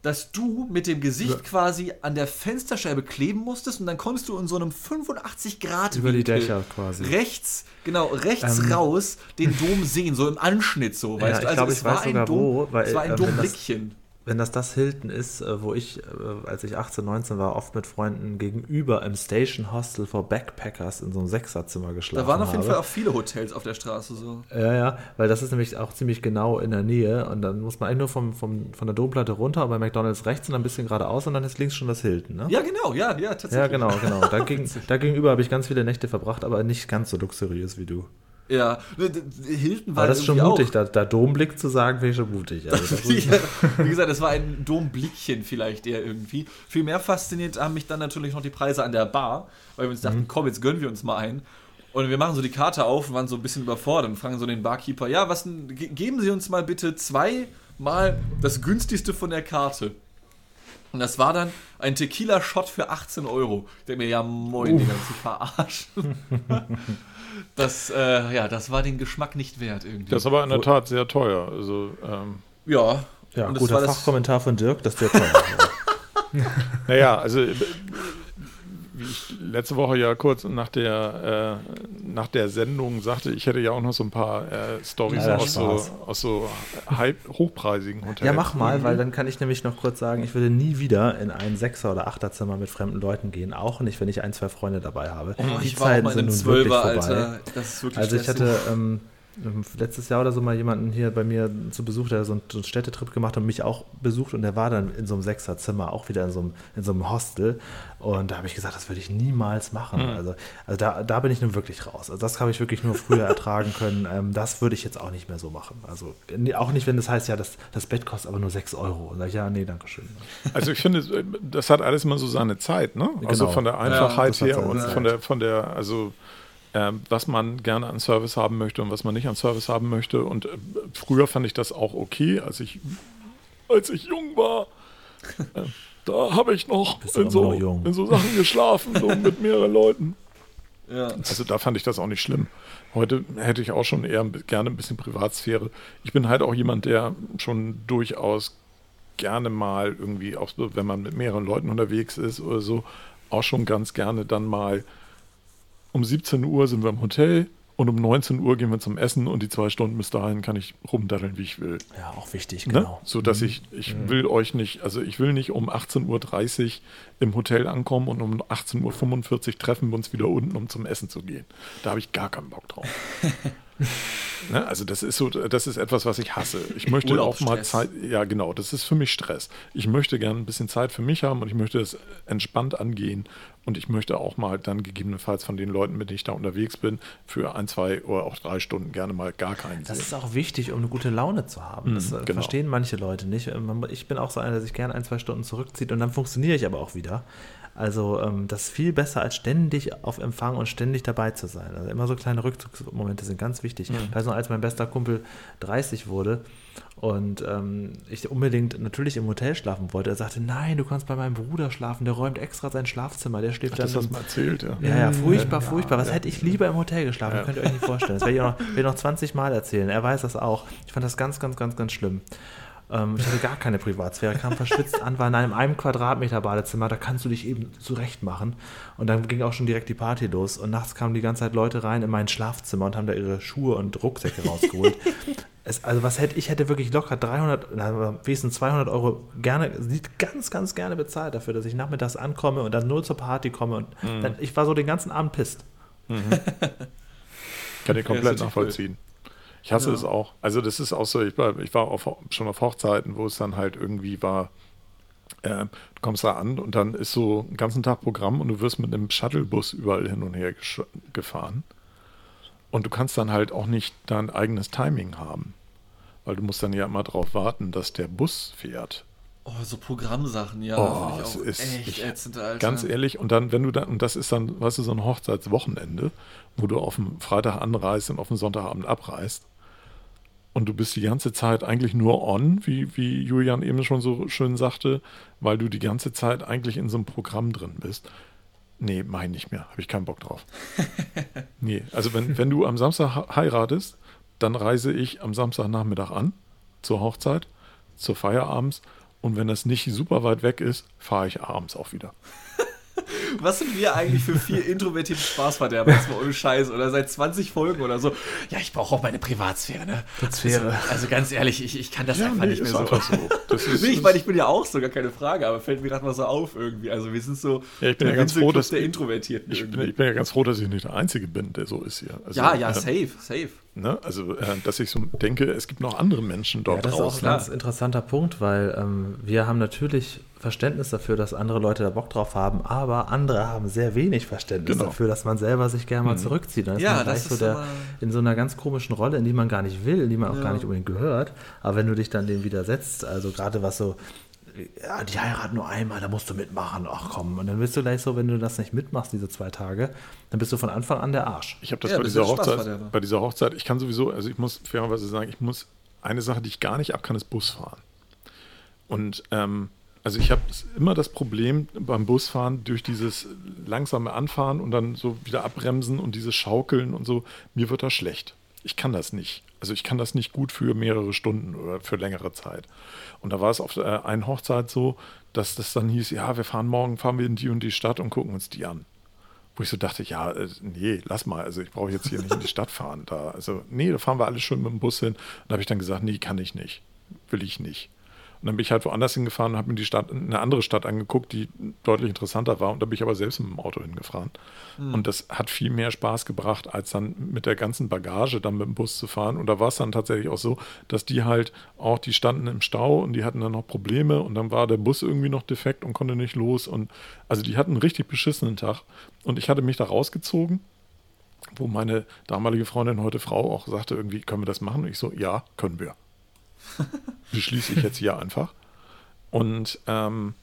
dass du mit dem Gesicht quasi an der Fensterscheibe kleben musstest und dann konntest du in so einem 85 Grad Über die Dächer quasi. rechts, genau, rechts Ähm. raus den Dom sehen, so im Anschnitt so, weißt ich du? Also glaube, es war Dom, wo, weil, es war ein wenn das- Domblickchen. Wenn das das Hilton ist, äh, wo ich, äh, als ich 18, 19 war, oft mit Freunden gegenüber im Station Hostel for Backpackers in so einem Sechserzimmer geschlafen Da waren auf jeden habe. Fall auch viele Hotels auf der Straße so. Ja, ja, weil das ist nämlich auch ziemlich genau in der Nähe und dann muss man eigentlich nur vom, vom, von der Domplatte runter bei McDonalds rechts und dann ein bisschen geradeaus und dann ist links schon das Hilton, ne? Ja, genau, ja, ja, tatsächlich. Ja, genau, genau. Da [laughs] gegenüber habe ich ganz viele Nächte verbracht, aber nicht ganz so luxuriös wie du. Ja, d- Hilton war Aber das ist schon mutig, auch. da, da Domblick zu sagen, finde ich schon mutig. Also [laughs] ja, wie gesagt, es war ein Domblickchen vielleicht eher irgendwie. Viel mehr fasziniert haben mich dann natürlich noch die Preise an der Bar, weil wir uns Mhm. dachten, komm, jetzt gönnen wir uns mal ein. Und wir machen so die Karte auf und waren so ein bisschen überfordert und fragen so den Barkeeper, ja, was geben Sie uns mal bitte zweimal das günstigste von der Karte. Und das war dann ein Tequila-Shot für 18 Euro. Ich denke mir, ja moin, Digga, das ist verarschen. [laughs] das, äh, ja, das war den Geschmack nicht wert irgendwie. Das ist aber in der Tat sehr teuer. Also, ähm, ja. Ja, guter war Fachkommentar von Dirk, das der teuer. [laughs] Naja, also wie ich letzte Woche ja kurz nach der, äh, nach der Sendung sagte, ich hätte ja auch noch so ein paar äh, Stories aus so, aus so halb hochpreisigen Hotels. Ja, mach mal, weil dann kann ich nämlich noch kurz sagen, ich würde nie wieder in ein Sechser- oder Achterzimmer mit fremden Leuten gehen, auch nicht, wenn ich ein, zwei Freunde dabei habe. Oh, ich war auch mal in einem Zwölfer, Alter. Das ist wirklich Also ich hatte ähm, letztes Jahr oder so mal jemanden hier bei mir zu Besuch, der so einen, Städtetrip gemacht und mich auch besucht und der war dann in so einem Sechserzimmer, auch wieder in so einem, in so einem Hostel und da habe ich gesagt, das würde ich niemals machen. Also, also da, da bin ich nun wirklich raus. Also das habe ich wirklich nur früher ertragen [laughs] können. Ähm, das würde ich jetzt auch nicht mehr so machen. Also auch nicht, wenn das heißt, ja, das, das Bett kostet aber nur 6 Euro. Und sag ich, ja, nee, danke schön. Also ich finde, das hat alles immer so seine Zeit, ne? Also Genau. von der Ja, Einfachheit hat her und von der, von der, also ähm, was man gerne an Service haben möchte und was man nicht an Service haben möchte. Und äh, früher fand ich das auch okay, als ich, als ich jung war. [laughs] Äh, da habe ich noch in so, noch in so Sachen geschlafen, so mit mehreren Leuten. ja. Also da fand ich das auch nicht schlimm. Heute hätte ich auch schon eher gerne ein bisschen Privatsphäre. Ich bin halt auch jemand, der schon durchaus gerne mal irgendwie, auch so, wenn man mit mehreren Leuten unterwegs ist oder so, auch schon ganz gerne dann mal um 17 Uhr sind wir im Hotel und um 19 Uhr gehen wir zum Essen und die zwei Stunden bis dahin kann ich rumdaddeln, wie ich will. Ja, auch wichtig, Ne? genau. So dass ich, ich will euch nicht, also ich will nicht um 18.30 Uhr im Hotel ankommen und um 18.45 Uhr treffen wir uns wieder unten, um zum Essen zu gehen. Da habe ich gar keinen Bock drauf. [laughs] [laughs] ne? Also das ist so, das ist etwas, was ich hasse. Ich möchte auch mal. Zeit, ja genau, das ist für mich Stress. Ich möchte gerne ein bisschen Zeit für mich haben und ich möchte es entspannt angehen und ich möchte auch mal dann gegebenenfalls von den Leuten, mit denen ich da unterwegs bin, für ein, zwei oder auch drei Stunden gerne mal gar keinen Das sehen. ist auch wichtig, um eine gute Laune zu haben. Das äh, genau. verstehen manche Leute nicht. Ähm, Ich bin auch so einer, der sich gerne ein, zwei Stunden zurückzieht und dann funktioniere ich aber auch wieder. Also ähm, das ist viel besser, als ständig auf Empfang und ständig dabei zu sein. Also immer so kleine Rückzugsmomente sind ganz wichtig. Mhm. Ich weiß noch, als mein bester Kumpel 30 wurde und ähm, ich unbedingt natürlich im Hotel schlafen wollte, er sagte, nein, du kannst bei meinem Bruder schlafen, der räumt extra sein Schlafzimmer, der schläft Das dann hast im du mal erzählt, ja. ja, ja, furchtbar, furchtbar. Was hätte ich lieber im Hotel geschlafen? Ja. Könnt ihr euch nicht vorstellen. Das werde ich auch noch, ich noch 20 Mal erzählen. Er weiß das auch. Ich fand das ganz, ganz, ganz, ganz schlimm. Ähm, ich hatte gar keine Privatsphäre, kam verschwitzt an, war in einem, einem Quadratmeter Badezimmer, da kannst du dich eben zurecht machen. Und dann ging auch schon direkt die Party los. Und nachts kamen die ganze Zeit Leute rein in mein Schlafzimmer und haben da ihre Schuhe und Rucksäcke rausgeholt. [laughs] Es, also was hätte ich hätte wirklich locker 300, na, wenigstens 200 Euro gerne, ganz, ganz gerne bezahlt dafür, dass ich nachmittags ankomme und dann nur zur Party komme und dann, ich war so den ganzen Abend pisst. [laughs] Kann ich komplett nachvollziehen. Ich hasse Ja. es auch. Also das ist auch so, ich war, ich war auf, schon auf Hochzeiten, wo es dann halt irgendwie war, äh, du kommst da an und dann ist so einen ganzen Tag Programm und du wirst mit einem Shuttlebus überall hin und her gefahren. Und du kannst dann halt auch nicht dein eigenes Timing haben. Weil du musst dann ja immer darauf warten, dass der Bus fährt. Oh, so Programmsachen, ja. Oh, auch ist echt ich- ätzend, Alter. Ganz ehrlich, und dann, wenn du dann, und das ist dann, weißt du, so ein Hochzeitswochenende, wo du auf dem Freitag anreist und auf dem Sonntagabend abreist. Und du bist die ganze Zeit eigentlich nur on, wie, wie Julian eben schon so schön sagte, weil du die ganze Zeit eigentlich in so einem Programm drin bist. Nee, ich nicht mehr. Habe ich keinen Bock drauf. [laughs] nee, also wenn, wenn du am Samstag he- heiratest, dann reise ich am Samstagnachmittag an zur Hochzeit, zur Feierabends. Und wenn das nicht super weit weg ist, fahre ich abends auch wieder. Was sind wir eigentlich für vier introvertierte Spaßverderber? Jetzt mal ohne Scheiß. Oder seit 20 Folgen oder so. Ja, ich brauche auch meine Privatsphäre, ne? Privatsphäre. Also, also ganz ehrlich, ich, ich kann das einfach nee, nicht mehr so. einfach so. Das [laughs] ist, Nee, ich meine, ich bin ja auch so, gar keine Frage, aber fällt mir gerade mal so auf irgendwie. Also wir sind so Ja, ich bin der ja ganz froh, dass- der Introvertierten ich, bin, ich bin ja ganz froh, dass ich nicht der Einzige bin, der so ist hier. Also, ja, ja, safe, safe. Ne? Also, äh, dass ich so denke, es gibt noch andere Menschen Ja, dort das ist auch ein draußen. ganz interessanter Punkt, weil ähm, wir haben natürlich Verständnis dafür, dass andere Leute da Bock drauf haben, aber andere haben sehr wenig Verständnis Genau. dafür, dass man selber sich gerne mal zurückzieht. Dann ist Ja, man gleich das so der, in so einer ganz komischen Rolle, in die man gar nicht will, in die man auch Ja. gar nicht unbedingt gehört. Aber wenn du dich dann dem widersetzt, also gerade was so ja, die heiraten nur einmal, da musst du mitmachen. Ach komm, und dann bist du gleich so, wenn du das nicht mitmachst, diese zwei Tage, dann bist du von Anfang an der Arsch. Ich habe das Ja, bei dieser Hochzeit, bei dieser Hochzeit, ich kann sowieso, also ich muss fairerweise sagen, ich muss eine Sache, die ich gar nicht ab kann, ist Busfahren. Und ähm, also ich habe immer das Problem beim Busfahren durch dieses langsame Anfahren und dann so wieder abbremsen und dieses Schaukeln und so, mir wird das schlecht. Ich kann das nicht. Also ich kann das nicht gut für mehrere Stunden oder für längere Zeit. Und da war es auf äh, einer Hochzeit so, dass das dann hieß, ja, wir fahren morgen, fahren wir in die und die Stadt und gucken uns die an. Wo ich so dachte, ja, äh, nee, lass mal, also ich brauche jetzt hier nicht in die Stadt fahren. Da, also, nee, da fahren wir alle schön mit dem Bus hin. Und da habe ich dann gesagt, nee, kann ich nicht. Will ich nicht. Und dann bin ich halt woanders hingefahren und habe mir die Stadt, eine andere Stadt angeguckt, die deutlich interessanter war. Und da bin ich aber selbst mit dem Auto hingefahren. Und das hat viel mehr Spaß gebracht, als dann mit der ganzen Bagage dann mit dem Bus zu fahren. Und da war es dann tatsächlich auch so, dass die halt auch, die standen im Stau und die hatten dann noch Probleme und dann war der Bus irgendwie noch defekt und konnte nicht los. Und also die hatten einen richtig beschissenen Tag. Und ich hatte mich da rausgezogen wo meine damalige Freundin, heute Frau, auch sagte, irgendwie, können wir das machen? Und ich so, ja, können wir. [laughs] Beschließe ich jetzt hier einfach. Und ähm,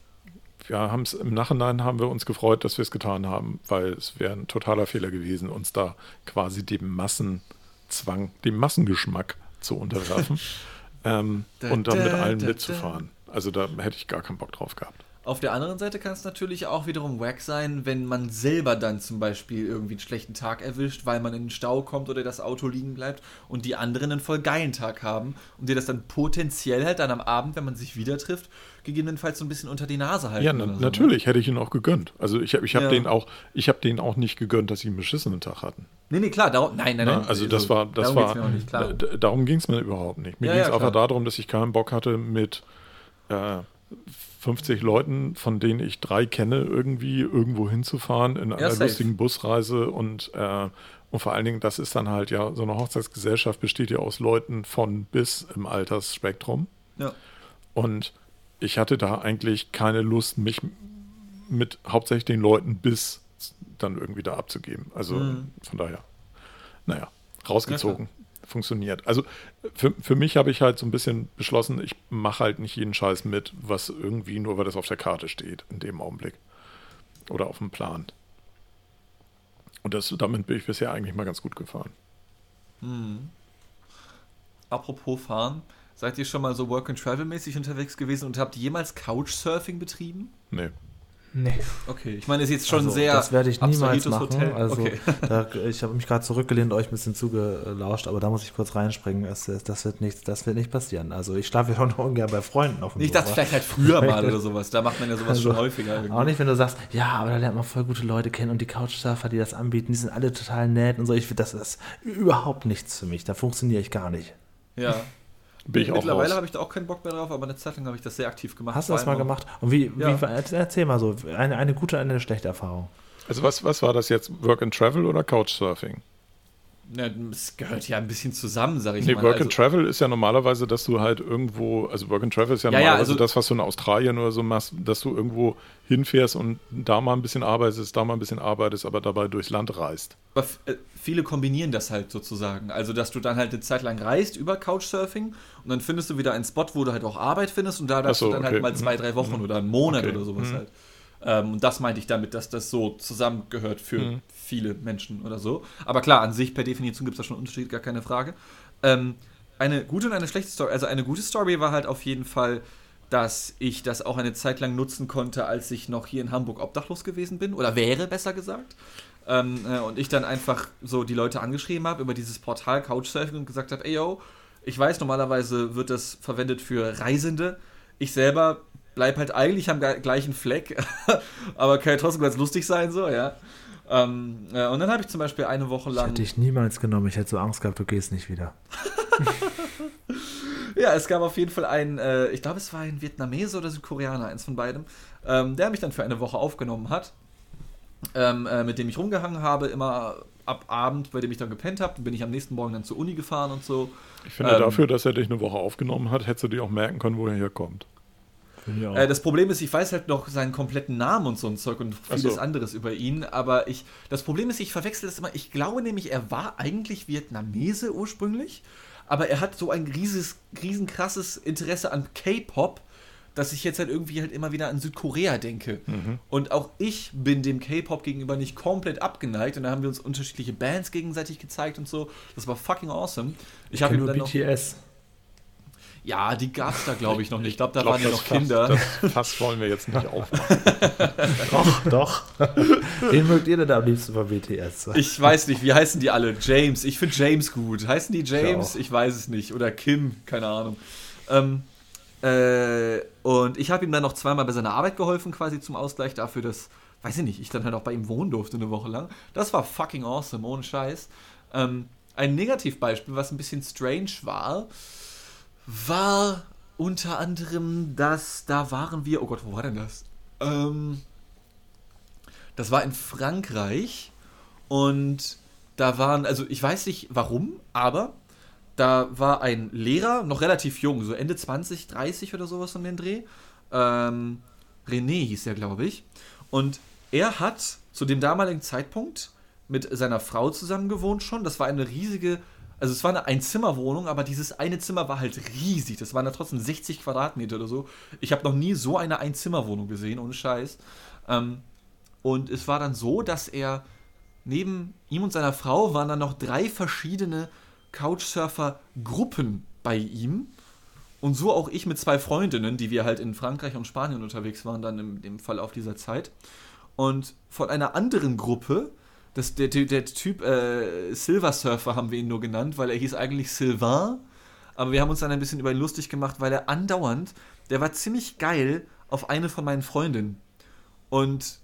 wir haben es im Nachhinein haben wir uns gefreut, dass wir es getan haben, weil es wäre ein totaler Fehler gewesen, uns da quasi dem Massenzwang, dem Massengeschmack zu unterwerfen [laughs] ähm, und dann mit allen mitzufahren. Also da hätte ich gar keinen Bock drauf gehabt. Auf der anderen Seite kann es natürlich auch wiederum wack sein, wenn man selber dann zum Beispiel irgendwie einen schlechten Tag erwischt, weil man in den Stau kommt oder das Auto liegen bleibt und die anderen einen voll geilen Tag haben und dir das dann potenziell halt dann am Abend, wenn man sich wieder trifft, gegebenenfalls so ein bisschen unter die Nase halten. Ja, na, so, ne? natürlich hätte ich ihn auch gegönnt. Also ich habe ich hab Ja. denen auch, ich habe denen auch nicht gegönnt, dass sie einen beschissenen Tag hatten. Nee, nee, klar, darum, nein, nein, Ne? nein. Also das war, das darum war, geht's mir auch nicht, klar. darum ging es mir überhaupt nicht. Mir Ja, ging es ja, einfach darum, dass ich keinen Bock hatte mit äh, 50 Leuten, von denen ich drei kenne, irgendwie irgendwo hinzufahren in einer safe. lustigen Busreise und äh, und vor allen Dingen, das ist dann halt ja, so eine Hochzeitsgesellschaft besteht ja aus Leuten von bis im Altersspektrum. Ja. Und ich hatte da eigentlich keine Lust, mich mit hauptsächlich den Leuten bis dann irgendwie da abzugeben. Also Mhm. von daher, naja, rausgezogen. Funktioniert. Also für, für mich habe ich halt so ein bisschen beschlossen, ich mache halt nicht jeden Scheiß mit, was irgendwie nur, weil das auf der Karte steht in dem Augenblick. Oder auf dem Plan. Und das, damit bin ich bisher eigentlich mal ganz gut gefahren. Apropos fahren, seid ihr schon mal so Work-and-Travel-mäßig unterwegs gewesen und habt jemals Couchsurfing betrieben? Nee. Nee. Okay, ich meine, es ist jetzt schon Also, sehr das werde ich niemals machen. Hotel. Also, okay. [laughs] da, ich habe mich gerade zurückgelehnt, euch ein bisschen zugelauscht, aber da muss ich kurz reinspringen. Es, das, wird nicht, das wird nicht passieren. Also ich schlafe ja schon [laughs] ungern bei Freunden auf dem Ich dachte vielleicht halt früher [laughs] mal oder sowas. Da macht man ja sowas Also, schon häufiger. Irgendwie. Auch nicht, wenn du sagst, ja, aber da lernt man voll gute Leute kennen und die Couchsurfer, die das anbieten, die sind alle total nett und so. Ich das ist überhaupt nichts für mich. Da funktioniere ich gar nicht. Ja. Bin ich auch Mittlerweile habe ich da auch keinen Bock mehr drauf, aber eine Zeit lang habe ich das sehr aktiv gemacht. Hast du das mal gemacht? Und wie, Ja. wie erzähl mal so, eine, eine gute, eine schlechte Erfahrung. Also was, was war das jetzt? Work and Travel oder Couchsurfing? Ja, es gehört ja ein bisschen zusammen, sage ich Nee, mal. Work Also- and Travel ist ja normalerweise, dass du halt irgendwo, also Work and Travel ist ja Ja, ja, normalerweise also- das, was du in Australien oder so machst, dass du irgendwo hinfährst und da mal ein bisschen arbeitest, da mal ein bisschen arbeitest, aber dabei durchs Land reist. Aber äh, viele kombinieren das halt sozusagen. Also, dass du dann halt eine Zeit lang reist über Couchsurfing und dann findest du wieder einen Spot, wo du halt auch Arbeit findest und da darfst so, du dann okay. halt mal zwei, drei Wochen oder einen Monat Okay. oder sowas Mhm. halt. Ähm, und das meinte ich damit, dass das so zusammengehört für Mhm. viele Menschen oder so. Aber klar, an sich per Definition gibt es da schon Unterschiede, gar keine Frage. Ähm, eine gute und eine schlechte Story. Also eine gute Story war halt auf jeden Fall, dass ich das auch eine Zeit lang nutzen konnte, als ich noch hier in Hamburg obdachlos gewesen bin. Oder wäre, besser gesagt. Ähm, äh, und ich dann einfach so die Leute angeschrieben habe über dieses Portal Couchsurfing und gesagt habe, ey yo, ich weiß, normalerweise wird das verwendet für Reisende. Ich selber bleib halt eigentlich am gleichen Fleck, [laughs] aber kann ja trotzdem ganz lustig sein, so, ja. Ähm, äh, und dann habe ich zum Beispiel eine Woche Ich lang. hätte dich niemals genommen. Ich hätte so Angst gehabt, du gehst nicht wieder. [laughs] Ja, es gab auf jeden Fall einen, äh, ich glaube, es war ein Vietnamese oder Südkoreaner, eins von beidem, ähm, der mich dann für eine Woche aufgenommen hat, ähm, äh, mit dem ich rumgehangen habe, immer ab Abend, bei dem ich dann gepennt habe. Bin ich am nächsten Morgen dann zur Uni gefahren und so. Ich finde, Ähm, dafür, dass er dich eine Woche aufgenommen hat, hättest du dir auch merken können, wo er ich auch. Äh, das Problem ist, ich weiß halt noch seinen kompletten Namen und so ein Zeug und vieles so. anderes über ihn, aber ich, das Problem ist, ich verwechsel das immer. Ich glaube nämlich, er war eigentlich Vietnamese ursprünglich, aber er hat so ein rieses, riesenkrasses Interesse an K-Pop, dass ich jetzt halt irgendwie halt immer wieder an Südkorea denke. Und auch ich bin dem K-Pop gegenüber nicht komplett abgeneigt. Und da haben wir uns unterschiedliche Bands gegenseitig gezeigt und so. Das war fucking awesome. Ich Ich habe nur dann noch, BTS. Ja, die gab es da, glaube ich, noch nicht. Ich glaube, da Ich glaub, waren ja noch Kinder. Fass, das Fass wollen wir jetzt nicht aufmachen. [laughs] Doch, doch. Wen mögt ihr denn da am liebsten von BTS? Ich weiß nicht, wie heißen die alle? James. Ich finde James gut. Heißen die James? auch. Ich, weiß es nicht. Oder Kim, keine Ahnung. Ähm, äh, und ich habe ihm dann noch zweimal bei seiner Arbeit geholfen, quasi zum Ausgleich dafür, dass, weiß ich nicht, ich dann halt auch bei ihm wohnen durfte eine Woche lang. Das war fucking awesome, ohne Scheiß. Ähm, ein Negativbeispiel, was ein bisschen strange war, war unter anderem, dass da waren wir, oh Gott, wo war denn das? Ähm, das war in Frankreich und da waren, also ich weiß nicht warum, aber da war ein Lehrer, noch relativ jung, so Ende 20, 30 oder sowas um den Dreh. Ähm, René hieß er, glaube ich. Und er hat zu dem damaligen Zeitpunkt mit seiner Frau zusammen gewohnt schon. Das war eine riesige, also es war eine Einzimmerwohnung, aber dieses eine Zimmer war halt riesig. Das waren da trotzdem 60 Quadratmeter oder so. Ich habe noch nie so eine Einzimmerwohnung gesehen, ohne Scheiß. Ähm, und es war dann so, dass er neben ihm und seiner Frau waren dann noch drei verschiedene Couchsurfer-Gruppen bei ihm. Und so auch ich mit zwei Freundinnen, die wir halt in Frankreich und Spanien unterwegs waren, dann im, im Verlauf dieser Zeit. Und von einer anderen Gruppe, das, der, der, Typ äh, Silver Surfer haben wir ihn nur genannt, weil er hieß eigentlich Sylvain. Aber wir haben uns dann ein bisschen über ihn lustig gemacht, weil er andauernd, der war ziemlich geil auf eine von meinen Freundinnen. Und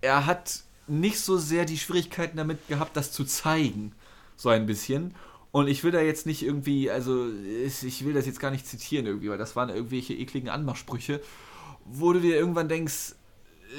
er hat nicht so sehr die Schwierigkeiten damit gehabt, das zu zeigen. So ein bisschen. Und ich will da jetzt nicht irgendwie, also ich will das jetzt gar nicht zitieren irgendwie, weil das waren irgendwelche ekligen Anmachsprüche, wo du dir irgendwann denkst,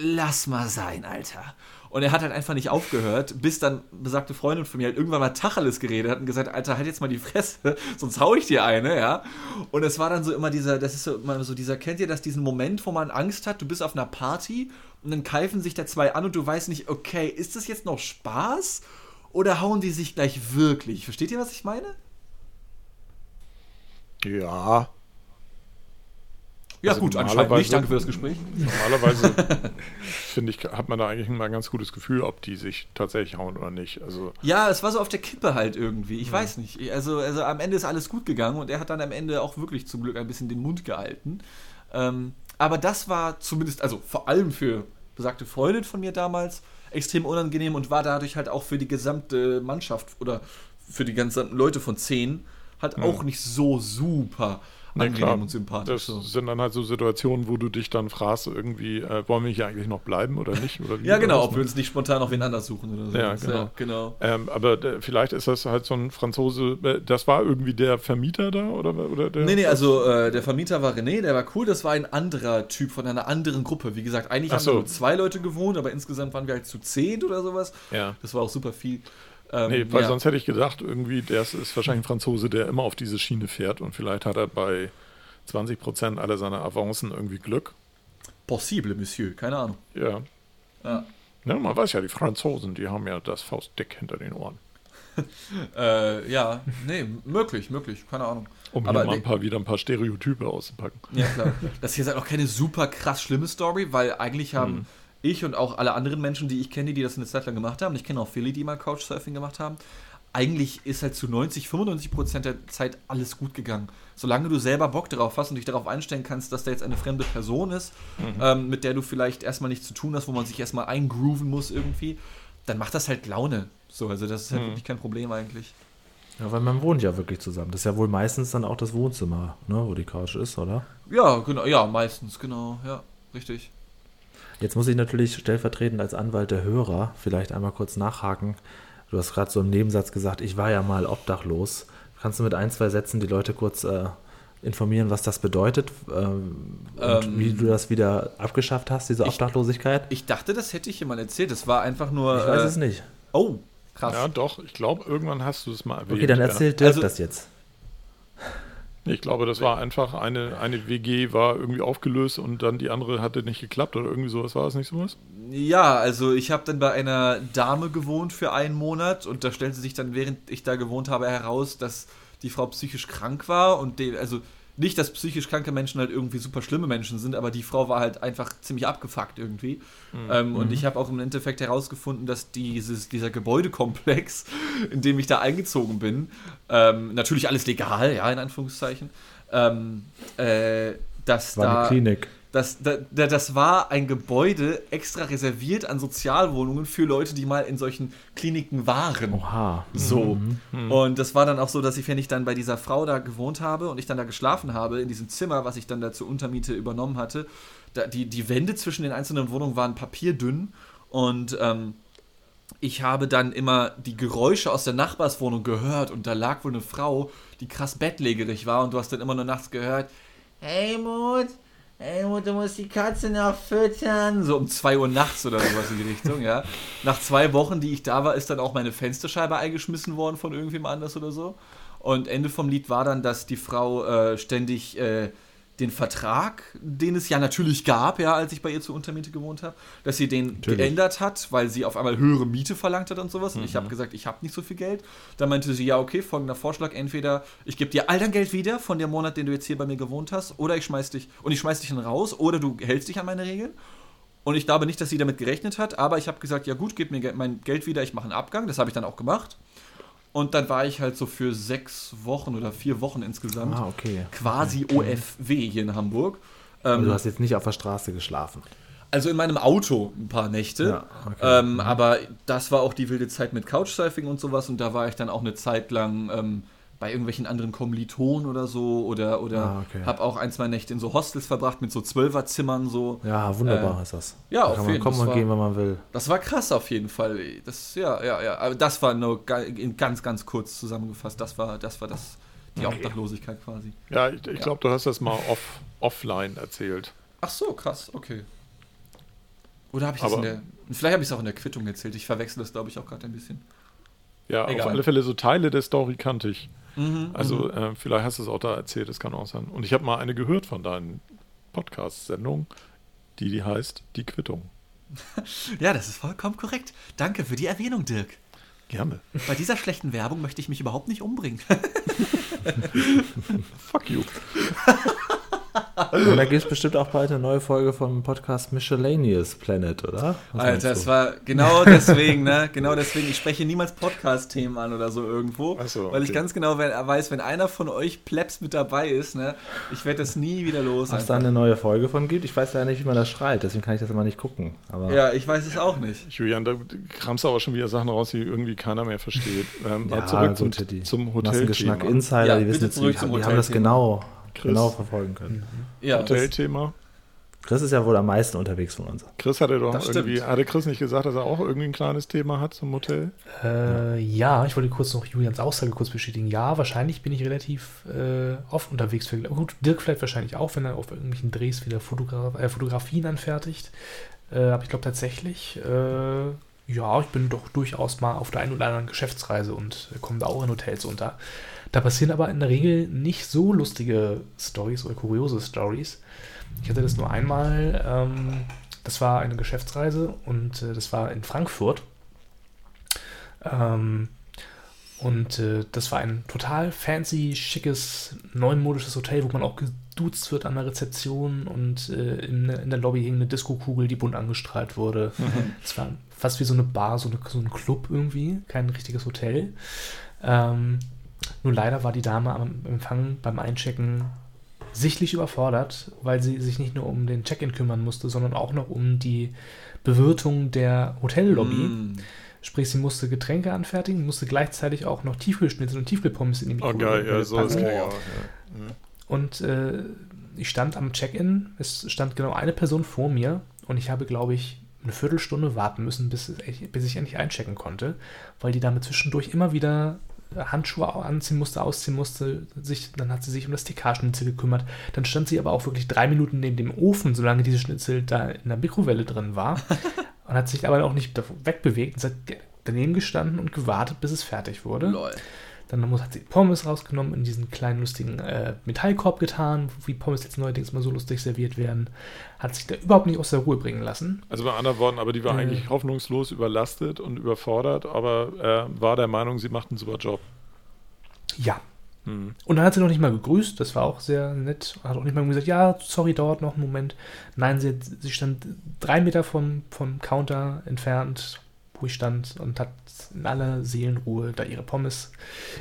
lass mal sein, Alter. Und er hat halt einfach nicht aufgehört, bis dann besagte Freundin von mir halt irgendwann mal Tacheles geredet hat und gesagt, Alter, halt jetzt mal die Fresse, [laughs] sonst hau ich dir eine, ja. Und es war dann so immer dieser, das ist so immer so dieser, kennt ihr das, diesen Moment, wo man Angst hat, du bist auf einer Party und dann keifen sich da zwei an und du weißt nicht, okay, ist das jetzt noch Spaß oder hauen die sich gleich wirklich? Versteht ihr, was ich meine? Ja, Ja Also gut, anscheinend nicht, danke für das Gespräch. normalerweise [laughs] finde ich, hat man da eigentlich immer ein ganz gutes Gefühl, ob die sich tatsächlich hauen oder nicht. Also Ja, es war so auf der Kippe halt irgendwie. Ich weiß nicht. Also, also am Ende ist alles gut gegangen und er hat dann am Ende auch wirklich zum Glück ein bisschen den Mund gehalten. Ähm, aber das war zumindest, also vor allem für besagte Freundin von mir damals, extrem unangenehm und war dadurch halt auch für die gesamte Mannschaft oder für die ganzen Leute von 10 halt auch nicht so super angenehm klar, und sympathisch. das so. sind dann halt so Situationen, wo du dich dann fragst, irgendwie, äh, wollen wir hier eigentlich noch bleiben oder nicht? Oder wie Ja, genau, ob wir uns nicht spontan auf wen anders suchen oder so. Ja, genau. genau. Ähm, aber äh, vielleicht ist das halt so ein Franzose, äh, das war irgendwie der Vermieter da oder, oder der? Nee, nee, also äh, der Vermieter war René, der war cool, das war ein anderer Typ von einer anderen Gruppe. Wie gesagt, eigentlich Ach haben so. nur zwei Leute gewohnt, aber insgesamt waren wir halt zu zehn oder sowas. Ja. Das war auch super viel. Ähm, Nee, weil ja. sonst hätte ich gedacht, irgendwie, der ist, ist wahrscheinlich ein Franzose, der immer auf diese Schiene fährt und vielleicht hat er bei 20 Prozent aller seiner Avancen irgendwie Glück. Possible, Monsieur, keine Ahnung. Ja. Ja. ja, man weiß ja, die Franzosen, die haben ja das Faustdick hinter den Ohren. [laughs] Äh, ja, nee, möglich, möglich, keine Ahnung. Um hier Aber mal ein paar, wieder ein paar Stereotype auszupacken. Ja, klar. [laughs] Das hier ist halt auch keine super krass schlimme Story, weil eigentlich haben Mhm. Ich und auch alle anderen Menschen, die ich kenne, die das eine Zeit lang gemacht haben, ich kenne auch viele, die mal Couchsurfing gemacht haben, eigentlich ist halt zu 90, 95 Prozent der Zeit alles gut gegangen. Solange du selber Bock drauf hast und dich darauf einstellen kannst, dass da jetzt eine fremde Person ist, Mhm. ähm, mit der du vielleicht erstmal nichts zu tun hast, wo man sich erstmal eingrooven muss irgendwie, dann macht das halt Laune. So, also das ist halt Mhm. wirklich kein Problem eigentlich. Ja, weil man wohnt ja wirklich zusammen. Das ist ja wohl meistens dann auch das Wohnzimmer, ne, wo die Couch ist, oder? Ja, genau, ja, meistens, genau, ja, richtig. Jetzt muss ich natürlich stellvertretend als Anwalt der Hörer vielleicht einmal kurz nachhaken. Du hast gerade so im Nebensatz gesagt, ich war ja mal obdachlos. Kannst du mit ein, zwei Sätzen die Leute kurz äh, informieren, was das bedeutet ähm, und Ähm, wie du das wieder abgeschafft hast, diese ich- Obdachlosigkeit? Ich dachte, das hätte ich jemand erzählt. Das war einfach nur. Ich weiß äh, es nicht. Oh, krass. Ja, doch, ich glaube, irgendwann hast du es mal erwähnt. Okay, dann ja. erzählt Dirk Also- das jetzt. Ich glaube, das war einfach eine, eine WG war irgendwie aufgelöst und dann die andere hatte nicht geklappt oder irgendwie sowas. War das nicht sowas? Ja, also ich habe dann bei einer Dame gewohnt für einen Monat und da stellte sich dann, während ich da gewohnt habe, heraus, dass die Frau psychisch krank war und de, also nicht, dass psychisch kranke Menschen halt irgendwie super schlimme Menschen sind, aber die Frau war halt einfach ziemlich abgefuckt irgendwie. Mhm. Ähm, und ich habe auch im Endeffekt herausgefunden, dass dieses, dieser Gebäudekomplex, [laughs] in dem ich da eingezogen bin, ähm, natürlich alles legal, ja, in Anführungszeichen, ähm, äh, dass War da eine Klinik. Das, da, da- das war ein Gebäude extra reserviert an Sozialwohnungen für Leute, die mal in solchen Kliniken waren. Oha. So. Und das war dann auch so, dass ich, wenn ich dann bei dieser Frau da gewohnt habe und ich dann da geschlafen habe, in diesem Zimmer, was ich dann da zur Untermiete übernommen hatte, da, die, die Wände zwischen den einzelnen Wohnungen waren papierdünn und ähm, ich habe dann immer die Geräusche aus der Nachbarswohnung gehört und da lag wohl eine Frau, die krass bettlägerig war und du hast dann immer nur nachts gehört, hey Mut, hey Mut, du musst die Katze noch füttern. So um 2 Uhr nachts oder sowas in die Richtung, ja. Nach zwei Wochen, die ich da war, ist dann auch meine Fensterscheibe eingeschmissen worden von irgendwem anders oder so. Und Ende vom Lied war dann, dass die Frau äh, ständig äh, den Vertrag, den es ja natürlich gab, ja, als ich bei ihr zur Untermiete gewohnt habe, dass sie den Natürlich. geändert hat, weil sie auf einmal höhere Miete verlangt hat und sowas. Und ich habe gesagt, ich habe nicht so viel Geld. Dann meinte sie, ja, okay, folgender Vorschlag, entweder ich gebe dir all dein Geld wieder von dem Monat, den du jetzt hier bei mir gewohnt hast, oder ich schmeiß dich, und ich schmeiß dich dann raus, oder du hältst dich an meine Regeln. Und ich glaube nicht, dass sie damit gerechnet hat, aber ich habe gesagt, ja gut, gib mir mein Geld wieder, ich mache einen Abgang. Das habe ich dann auch gemacht. Und dann war ich halt so für sechs Wochen oder vier Wochen insgesamt Ah, okay. quasi OFW hier in Hamburg. Also Ähm, du hast jetzt nicht auf der Straße geschlafen. also in meinem Auto ein paar Nächte. Ja, okay. Mhm. ähm, aber das war auch die wilde Zeit mit Couchsurfing und sowas. Und da war ich dann auch eine Zeit lang ähm, bei irgendwelchen anderen Kommilitonen oder so. Oder, oder Ah, okay. habe auch ein, zwei Nächte in so Hostels verbracht mit so Zwölferzimmern so. Ja, wunderbar Äh, ist das. ja, da auf kann man jeden kommen Fall. und gehen, wenn man will. Das war krass auf jeden Fall. Das, ja, ja, ja. Aber das war nur ganz, ganz kurz zusammengefasst. Das war das, war das die Obdachlosigkeit quasi. Ja, ich, ich glaube, du hast das mal off, offline erzählt. Ach so, krass, okay. Oder habe ich das Aber- in der. Vielleicht habe ich es auch in der Quittung erzählt. Ich verwechsel das, glaube ich, auch gerade ein bisschen. Ja, Egal. auf alle Fälle so Teile der Story kannte ich. Mhm, Also äh, vielleicht hast du es auch da erzählt, das kann auch sein. Und ich habe mal eine gehört von deinen Podcast-Sendungen, die, die heißt Die Quittung. [laughs] Ja, das ist vollkommen korrekt. Danke für die Erwähnung, Dirk. Gerne. Bei dieser schlechten Werbung möchte ich mich überhaupt nicht umbringen. [laughs] Fuck you. [laughs] Und da gibt es bestimmt auch bald eine neue Folge vom Podcast Miscellaneous Planet, oder? Was Alter, du? es war genau [laughs] deswegen, ne? Genau deswegen. Ich spreche niemals Podcast-Themen an oder so irgendwo. Ach so, Weil ich okay. ganz genau we- weiß, wenn einer von euch Plebs mit dabei ist, ne? Ich werde das nie wieder los. Ob es da eine neue Folge von gibt? Ich weiß ja nicht, wie man das schreit, deswegen kann ich das immer nicht gucken. Aber Ja, ich weiß es auch nicht. Julian, da kramst du aber schon wieder Sachen raus, die irgendwie keiner mehr versteht. Ähm, mal ja, zurück zum, zum Massengeschmack Hotelthema. Insider, Ja, die wissen jetzt, zurück die, zum die haben das genau, Chris. genau verfolgen können. Ja, Hotelthema. Chris ist ja wohl am meisten unterwegs von uns. Chris hatte doch Das irgendwie, stimmt. hatte Chris nicht gesagt, dass er auch irgendwie ein kleines Thema hat zum Hotel? Äh, ja, ich wollte kurz noch Julians Aussage kurz bestätigen. Ja, wahrscheinlich bin ich relativ äh, oft unterwegs. Für, gut, Dirk vielleicht wahrscheinlich auch, wenn er auf irgendwelchen Drehs wieder Fotogra äh, Fotografien anfertigt. Äh, aber ich glaube tatsächlich, äh, ja, ich bin doch durchaus mal auf der einen oder anderen Geschäftsreise und äh, komme da auch in Hotels unter. Da passieren aber in der Regel nicht so lustige Stories oder kuriose Stories. Ich hatte das nur einmal. Ähm, das war eine Geschäftsreise und äh, das war in Frankfurt. Ähm, und äh, das war ein total fancy, schickes, neumodisches Hotel, wo man auch geduzt wird an der Rezeption und äh, in, in der Lobby hing eine Diskokugel, die bunt angestrahlt wurde. Es war fast wie so eine Bar, so, eine, so ein Club irgendwie, kein richtiges Hotel. Ähm, nur leider war die Dame am Empfang beim Einchecken sichtlich überfordert, weil sie sich nicht nur um den Check-in kümmern musste, sondern auch noch um die Bewirtung der Hotellobby. Mm. Sprich, sie musste Getränke anfertigen, musste gleichzeitig auch noch Tiefkühlschnitzel und Tiefkühlpommes in die Oh Mikrowelle geil, ja, so ist klar. Ja. Ja. Und äh, ich stand am Check-in, es stand genau eine Person vor mir und ich habe, glaube ich, eine Viertelstunde warten müssen, bis, bis ich endlich einchecken konnte, weil die Dame zwischendurch immer wieder Handschuhe anziehen musste, ausziehen musste, sich, dann hat sie sich um das TK-Schnitzel gekümmert. Dann stand sie aber auch wirklich drei Minuten neben dem Ofen, solange diese Schnitzel da in der Mikrowelle drin war [laughs] und hat sich aber auch nicht wegbewegt und hat daneben gestanden und gewartet, bis es fertig wurde. Lol. Dann hat sie Pommes rausgenommen, in diesen kleinen lustigen äh, Metallkorb getan, wie Pommes jetzt neuerdings mal so lustig serviert werden. Hat sich da überhaupt nicht aus der Ruhe bringen lassen. Also bei anderen Worten, aber die war Äh. eigentlich hoffnungslos überlastet und überfordert, aber äh, war der Meinung, sie macht einen super Job. Ja, Und dann hat sie noch nicht mal gegrüßt, das war auch sehr nett. Hat auch nicht mal gesagt, ja, sorry, dauert noch einen Moment. Nein, sie, sie stand drei Meter vom, vom Counter entfernt, wo ich stand, und hat in aller Seelenruhe da ihre Pommes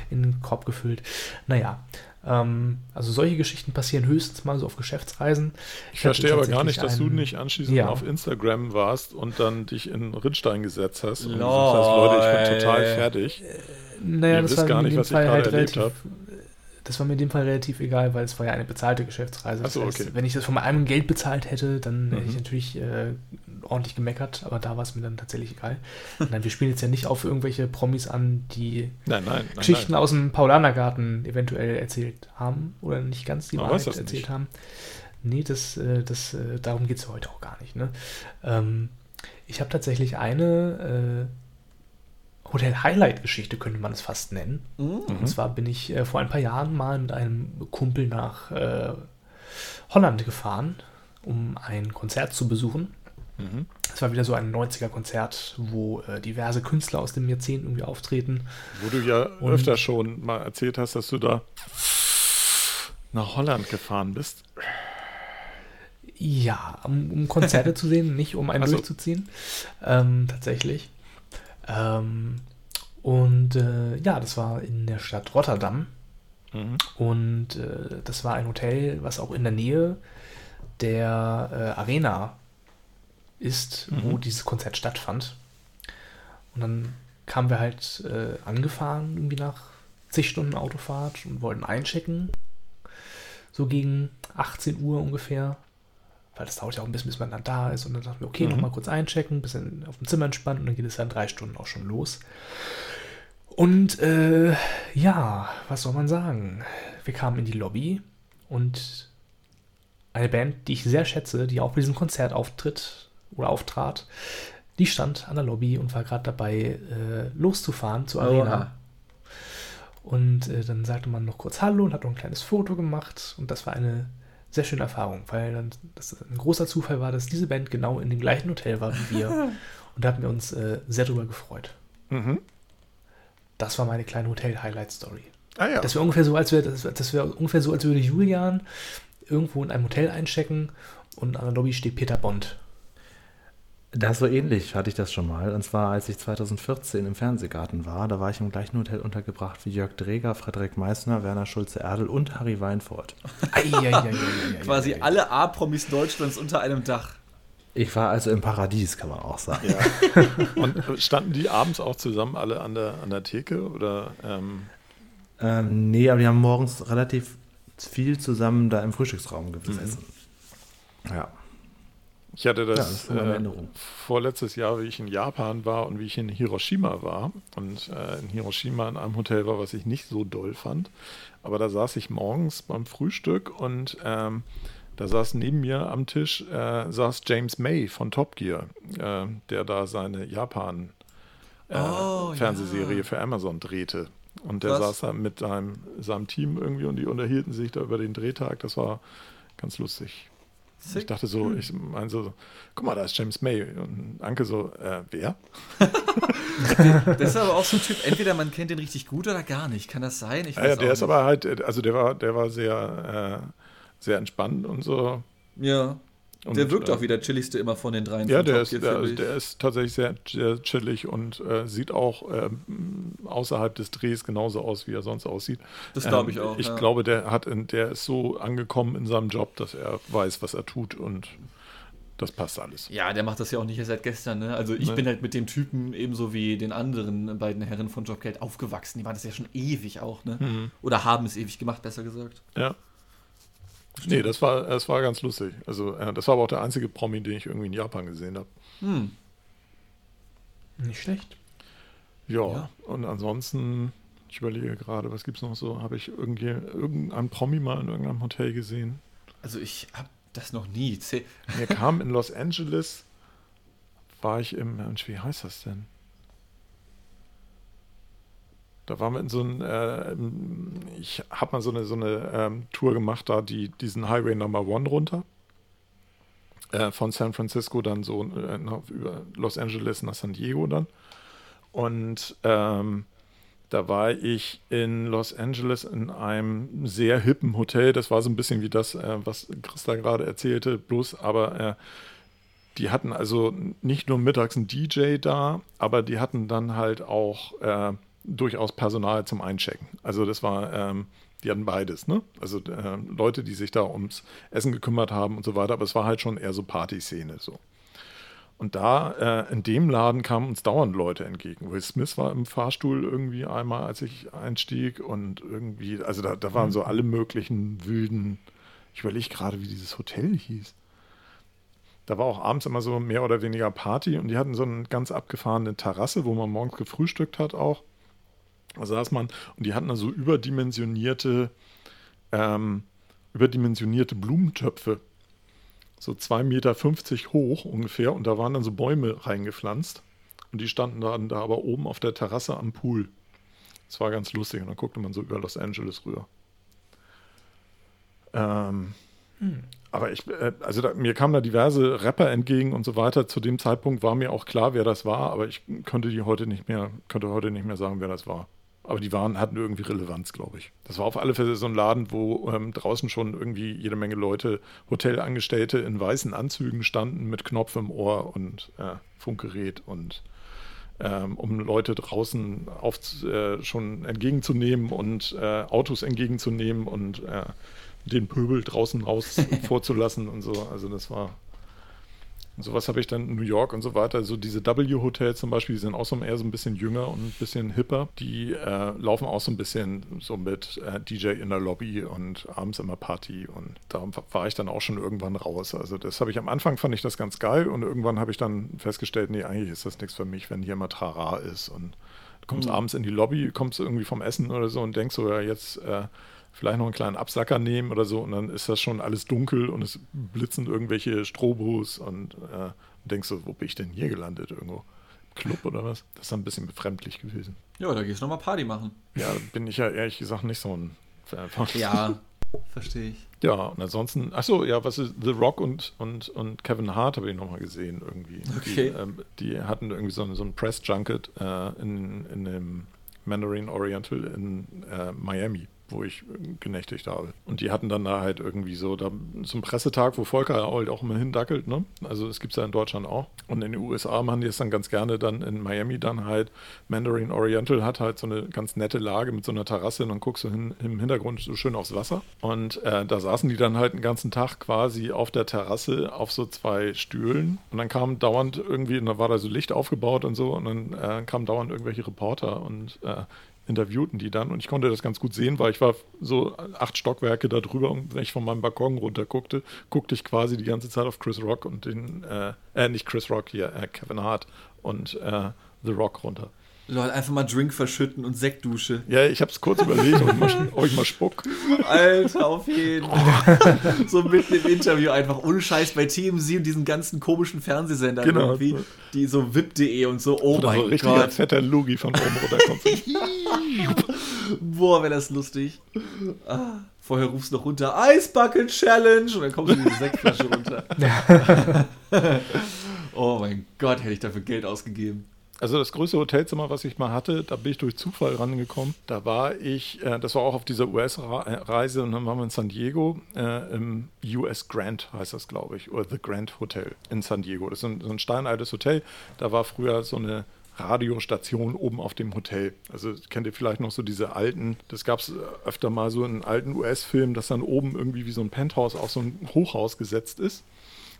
in den Korb gefüllt. Naja, ähm, also solche Geschichten passieren höchstens mal so auf Geschäftsreisen. Ich verstehe aber gar nicht, dass du einen- nicht anschließend Ja. auf Instagram warst und dann dich in Rinnstein gesetzt hast und gesagt Lol. hast, Leute, ich bin total fertig. Naja, Ihr das wisst war gar mir nicht, in dem was ich Fall gerade halt erlebt relativ. Das war mir in dem Fall relativ egal, weil es war ja eine bezahlte Geschäftsreise. So, Das heißt, okay. Wenn ich das von meinem Geld bezahlt hätte, dann hätte ich Mhm. natürlich äh, ordentlich gemeckert, aber da war es mir dann tatsächlich egal. Nein, wir spielen jetzt ja nicht auf irgendwelche Promis an, die Nein, nein, nein. Geschichten nein. aus dem Paulanergarten eventuell erzählt haben oder nicht ganz die Wahrheit erzählt nicht. haben. Nee, das, äh, das, äh, darum geht es heute auch gar nicht. Ne? Ähm, ich habe tatsächlich eine äh, Hotel-Highlight-Geschichte, könnte man es fast nennen. Mhm. Und zwar bin ich äh, vor ein paar Jahren mal mit einem Kumpel nach äh, Holland gefahren, um ein Konzert zu besuchen. Mhm. Es war wieder so ein 90er-Konzert, wo äh, diverse Künstler aus dem Jahrzehnt irgendwie auftreten. Wo du ja Und- öfter schon mal erzählt hast, dass du da nach Holland gefahren bist. Ja, um, um Konzerte [laughs] zu sehen, nicht um einen Ach so. durchzuziehen. Ähm, tatsächlich. Ähm, und äh, ja, das war in der Stadt Rotterdam. Mhm. Und äh, das war ein Hotel, was auch in der Nähe der äh, Arena ist, wo Mhm. dieses Konzert stattfand. Und dann kamen wir halt äh, angefahren, irgendwie nach zig Stunden Autofahrt und wollten einchecken. So gegen 18 Uhr ungefähr. Weil das dauert ja auch ein bisschen, bis man dann da ist. Und dann dachten wir, okay, Mhm. nochmal kurz einchecken, ein bisschen auf dem Zimmer entspannen und dann geht es dann drei Stunden auch schon los. Und äh, ja, was soll man sagen? Wir kamen in die Lobby und eine Band, die ich sehr schätze, die auch bei diesem Konzert auftritt oder auftrat, die stand an der Lobby und war gerade dabei, äh, loszufahren zur Arena. Oha. Und äh, dann sagte man noch kurz Hallo und hat noch ein kleines Foto gemacht. Und das war eine sehr schöne Erfahrung, weil dann das ein großer Zufall war, dass diese Band genau in dem gleichen Hotel war wie wir. [laughs] und da hatten wir uns äh, sehr drüber gefreut. Mhm. Das war meine kleine Hotel-Highlight-Story. Ah ja. Das wäre ungefähr so, als wäre das, das wäre ungefähr so, als würde Julian irgendwo in einem Hotel einchecken und an der Lobby steht Peter Bond. Das so ähnlich hatte ich das schon mal. Und zwar, als ich 2014 im Fernsehgarten war, da war ich im gleichen Hotel untergebracht wie Jörg Dreger, Frederik Meissner, Werner Schulze-Erdel und Harry Weinfurt. Eieieiei. Quasi alle A-Promis Deutschlands unter einem Dach. Ich war also im Paradies, kann man auch sagen. ja. [laughs] Und äh, standen die abends auch zusammen alle an der, an der Theke? Oder ähm, Ähm, nee, aber die haben morgens relativ viel zusammen da im Frühstücksraum gesessen. Ja. Ich hatte Ja, das, meine äh, vorletztes Jahr, wie ich in Japan war und wie ich in Hiroshima war. Und äh, in Hiroshima in einem Hotel war, was ich nicht so doll fand. Aber da saß ich morgens beim Frühstück und ähm, da saß neben mir am Tisch äh, saß James May von Top Gear, äh, der da seine Japan äh, Oh, Fernsehserie ja. für Amazon drehte. Und der Krass. saß da mit seinem, seinem Team irgendwie und die unterhielten sich da über den Drehtag. Das war ganz lustig. Ich Sick. dachte so, ich meine so, guck mal, da ist James May. Und Anke so, äh, wer? [laughs] Das ist aber auch so ein Typ, entweder man kennt den richtig gut oder gar nicht. Kann das sein? Ich Ja, ja, auch der ist nicht. aber halt, äh, also der war, der war sehr, äh, sehr entspannt und so. Ja. Und, der wirkt äh, auch wie der chilligste immer von den dreien. Ja, der ist, der, der ist tatsächlich sehr, sehr chillig und äh, sieht auch ähm, außerhalb des Drehs genauso aus, wie er sonst aussieht. Das glaube Ähm, ich auch. Ich ja. glaube, der hat, in, der ist so angekommen in seinem Job, dass er weiß, was er tut und das passt alles. Ja, der macht das ja auch nicht erst seit gestern, ne? Also ich Nee. bin halt mit dem Typen ebenso wie den anderen beiden Herren von Jobgeld aufgewachsen. Die waren das ja schon ewig auch, ne? Mhm. Oder haben es ewig gemacht, besser gesagt. Ja. Nee, das war, das war ganz lustig. Also, äh, das war aber auch der einzige Promi, den ich irgendwie in Japan gesehen habe. Hm. Nicht schlecht. Ja, Ja. und ansonsten, ich überlege gerade, was gibt es noch so? Habe ich irgendwie irgendeinen Promi mal in irgendeinem Hotel gesehen? Also ich habe das noch nie. Mir kam in Los Angeles, war ich im, Mensch, wie heißt das denn? Da waren wir in so ein, äh, ich habe mal so eine, so eine ähm, Tour gemacht, da die, diesen Highway Number One runter. Äh, von San Francisco dann so äh, nach, über Los Angeles nach San Diego dann. Und ähm, Da war ich in Los Angeles in einem sehr hippen Hotel. Das war so ein bisschen wie das, äh, was Christa gerade erzählte, bloß aber äh, die hatten also nicht nur mittags einen DJ da, aber die hatten dann halt auch äh, durchaus Personal zum Einchecken. Also das war, ähm, die hatten beides, ne? Also äh, Leute, die sich da ums Essen gekümmert haben und so weiter, aber es war halt schon eher so Partyszene so. Und da, äh, in dem Laden kamen uns dauernd Leute entgegen. Will Smith war im Fahrstuhl irgendwie einmal, als ich einstieg und irgendwie, also da, da waren so alle möglichen wilden, ich überlege gerade, wie dieses Hotel hieß. Da war auch abends immer so mehr oder weniger Party und die hatten so eine ganz abgefahrene Terrasse, wo man morgens gefrühstückt hat auch. Da saß man und die hatten da so überdimensionierte, ähm, überdimensionierte Blumentöpfe. So 2,50 Meter hoch ungefähr und da waren dann so Bäume reingepflanzt. Und die standen dann da aber oben auf der Terrasse am Pool. Das war ganz lustig und dann guckte man so über Los Angeles rüber. Ähm, hm. Aber ich, äh, also da, mir kamen da diverse Rapper entgegen und so weiter. Zu dem Zeitpunkt war mir auch klar, wer das war, aber ich könnte die heute nicht mehr, könnte heute nicht mehr sagen, wer das war. Aber die waren, hatten irgendwie Relevanz, glaube ich. Das war auf alle Fälle so ein Laden, wo ähm, draußen schon irgendwie jede Menge Leute, Hotelangestellte in weißen Anzügen standen mit Knopf im Ohr und äh, Funkgerät und ähm, um Leute draußen auf, äh, schon entgegenzunehmen und äh, Autos entgegenzunehmen und äh, den Pöbel draußen raus [laughs] vorzulassen und so. Also das war. Und sowas habe ich dann in New York und so weiter. So diese W-Hotels zum Beispiel, die sind auch so eher so ein bisschen jünger und ein bisschen hipper. Die äh, laufen auch so ein bisschen so mit äh, DJ in der Lobby und abends immer Party. Und da war ich dann auch schon irgendwann raus. Also das habe ich am Anfang fand ich das ganz geil und irgendwann habe ich dann festgestellt, nee, eigentlich ist das nichts für mich, wenn hier mal Trara ist und du kommst mhm. abends in die Lobby, kommst irgendwie vom Essen oder so und denkst so, ja, jetzt äh, vielleicht noch einen kleinen Absacker nehmen oder so und dann ist das schon alles dunkel und es blitzen irgendwelche Strobos und äh, denkst so, wo bin ich denn hier gelandet irgendwo? Club oder was? Das ist ein bisschen befremdlich gewesen. Ja, da gehst du nochmal Party machen. Ja, bin ich ja ehrlich gesagt nicht so ein Fan von. Ja, verstehe ich. Ja, und ansonsten, achso, ja, was ist The Rock und, und, und Kevin Hart habe ich nochmal gesehen irgendwie. Okay. Die, ähm, die, hatten irgendwie so, so ein Press-Junket äh, in, in dem Mandarin Oriental in äh, Miami wo ich genächtigt habe. Und die hatten dann da halt irgendwie so da, zum Pressetag, wo Volker halt auch immer hindackelt, ne? Also das gibt es ja in Deutschland auch. Und in den USA machen die es dann ganz gerne dann in Miami dann halt. Mandarin Oriental hat halt so eine ganz nette Lage mit so einer Terrasse und dann guckst du hin, im Hintergrund so schön aufs Wasser. Und äh, da saßen die dann halt den ganzen Tag quasi auf der Terrasse auf so zwei Stühlen. Und dann kam dauernd irgendwie, und da war da so Licht aufgebaut und so, und dann äh, kamen dauernd irgendwelche Reporter und äh, interviewten die dann und ich konnte das ganz gut sehen, weil ich war so acht Stockwerke da drüber und wenn ich von meinem Balkon runter guckte, guckte ich quasi die ganze Zeit auf Chris Rock und den, äh, äh nicht Chris Rock hier, äh, Kevin Hart und äh, The Rock runter. Leute, einfach mal Drink verschütten und Sektdusche. Ja, ich habe es kurz überlegt, ob ich, mal, ob ich mal spuck. Alter, auf jeden Fall. [laughs] so mitten im Interview einfach ohne Scheiß bei TMZ und diesen ganzen komischen Fernsehsendern genau. irgendwie, die so VIP.de und so, oh Oder mein so richtiger Gott. fetter Lugi von oben runterkommt. [laughs] Boah, wäre das lustig. Ah, vorher rufst du noch runter, Ice Bucket Challenge und dann kommst du mit der Sektflasche runter. [laughs] oh mein Gott, hätte ich dafür Geld ausgegeben. Also das größte Hotelzimmer, was ich mal hatte, da bin ich durch Zufall rangekommen. Da war ich, äh, das war auch auf dieser US-Reise und dann waren wir in San Diego äh, im US Grand heißt das, glaube ich, oder The Grand Hotel in San Diego. Das ist ein, so ein steinaltes Hotel. Da war früher so eine Radiostation oben auf dem Hotel. Also kennt ihr vielleicht noch so diese alten, das gab es öfter mal so in alten US-Filmen, dass dann oben irgendwie wie so ein Penthouse auf so ein Hochhaus gesetzt ist.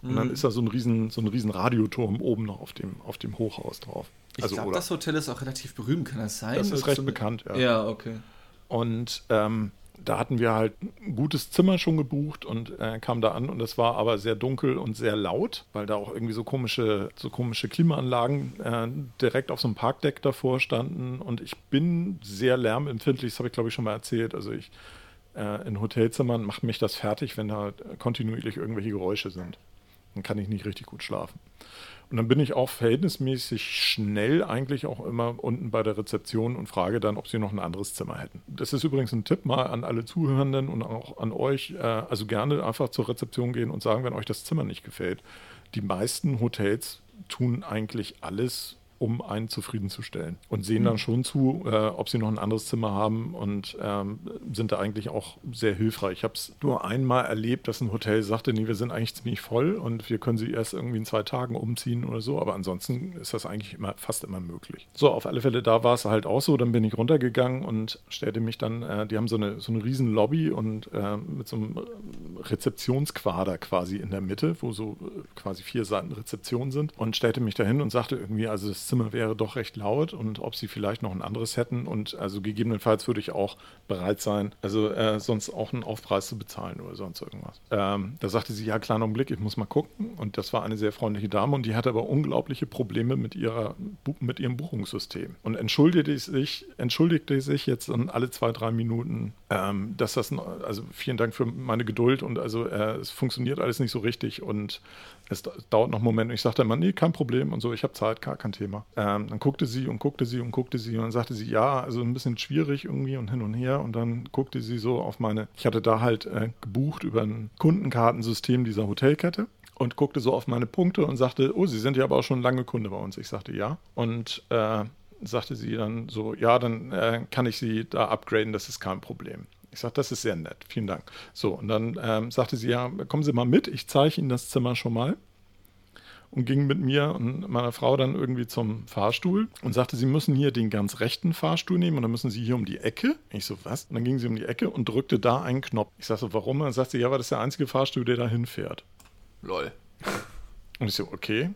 Und dann mhm. ist da so ein riesen, so ein riesen Radioturm oben noch auf dem, auf dem Hochhaus drauf. Ich also, glaube, das Hotel ist auch relativ berühmt, kann das sein? Das ist recht so bekannt, ja. Ja, okay. Und ähm, da hatten wir halt ein gutes Zimmer schon gebucht und äh, kam da an und es war aber sehr dunkel und sehr laut, weil da auch irgendwie so komische, so komische Klimaanlagen äh, direkt auf so einem Parkdeck davor standen und ich bin sehr lärmempfindlich, das habe ich glaube ich schon mal erzählt. Also ich äh, in Hotelzimmern macht mich das fertig, wenn da kontinuierlich irgendwelche Geräusche sind. Dann kann ich nicht richtig gut schlafen. Und dann bin ich auch verhältnismäßig schnell eigentlich auch immer unten bei der Rezeption und frage dann, ob sie noch ein anderes Zimmer hätten. Das ist übrigens ein Tipp mal an alle Zuhörenden und auch an euch. Äh, also gerne einfach zur Rezeption gehen und sagen, wenn euch das Zimmer nicht gefällt. Die meisten Hotels tun eigentlich alles um einen zufriedenzustellen. Und sehen dann schon zu, äh, ob sie noch ein anderes Zimmer haben und ähm, sind da eigentlich auch sehr hilfreich. Ich habe es nur einmal erlebt, dass ein Hotel sagte, nee, wir sind eigentlich ziemlich voll und wir können sie erst irgendwie in zwei Tagen umziehen oder so. Aber ansonsten ist das eigentlich immer, fast immer möglich. So, auf alle Fälle, da war es halt auch so. Dann bin ich runtergegangen und stellte mich dann, äh, die haben so eine, so eine riesen Lobby und äh, mit so einem Rezeptionsquader quasi in der Mitte, wo so äh, quasi vier Seiten Rezeption sind und stellte mich dahin und sagte irgendwie, also das Zimmer wäre doch recht laut und ob sie vielleicht noch ein anderes hätten. Und also gegebenenfalls würde ich auch bereit sein, also äh, sonst auch einen Aufpreis zu bezahlen oder sonst irgendwas. Ähm, da sagte sie, ja, kleiner Augenblick, ich muss mal gucken. Und das war eine sehr freundliche Dame und die hatte aber unglaubliche Probleme mit ihrer mit ihrem Buchungssystem. Und entschuldigte sich, entschuldigte sich jetzt dann alle zwei, drei Minuten, ähm, dass das, also vielen Dank für meine Geduld und also äh, es funktioniert alles nicht so richtig. Und es dauert noch einen Moment. Und ich sagte immer, nee, kein Problem und so, ich habe Zeit, gar kein Thema. Ähm, dann guckte sie und guckte sie und guckte sie und dann sagte sie, ja, also ein bisschen schwierig irgendwie und hin und her. Und dann guckte sie so auf meine, ich hatte da halt äh, gebucht über ein Kundenkartensystem dieser Hotelkette und guckte so auf meine Punkte und sagte, oh, Sie sind ja aber auch schon lange Kunde bei uns. Ich sagte ja. Und äh, sagte sie dann so, ja, dann äh, kann ich Sie da upgraden, das ist kein Problem. Ich sagte, das ist sehr nett, vielen Dank. So, und dann ähm, sagte sie, ja, kommen Sie mal mit, ich zeige Ihnen das Zimmer schon mal. Und ging mit mir und meiner Frau dann irgendwie zum Fahrstuhl und sagte, Sie müssen hier den ganz rechten Fahrstuhl nehmen und dann müssen Sie hier um die Ecke. Ich so, was? Und dann ging sie um die Ecke und drückte da einen Knopf. Ich sagte, so, warum? Und dann sagte sie, ja, weil das ist der einzige Fahrstuhl, der da hinfährt. Lol. Und ich so, okay.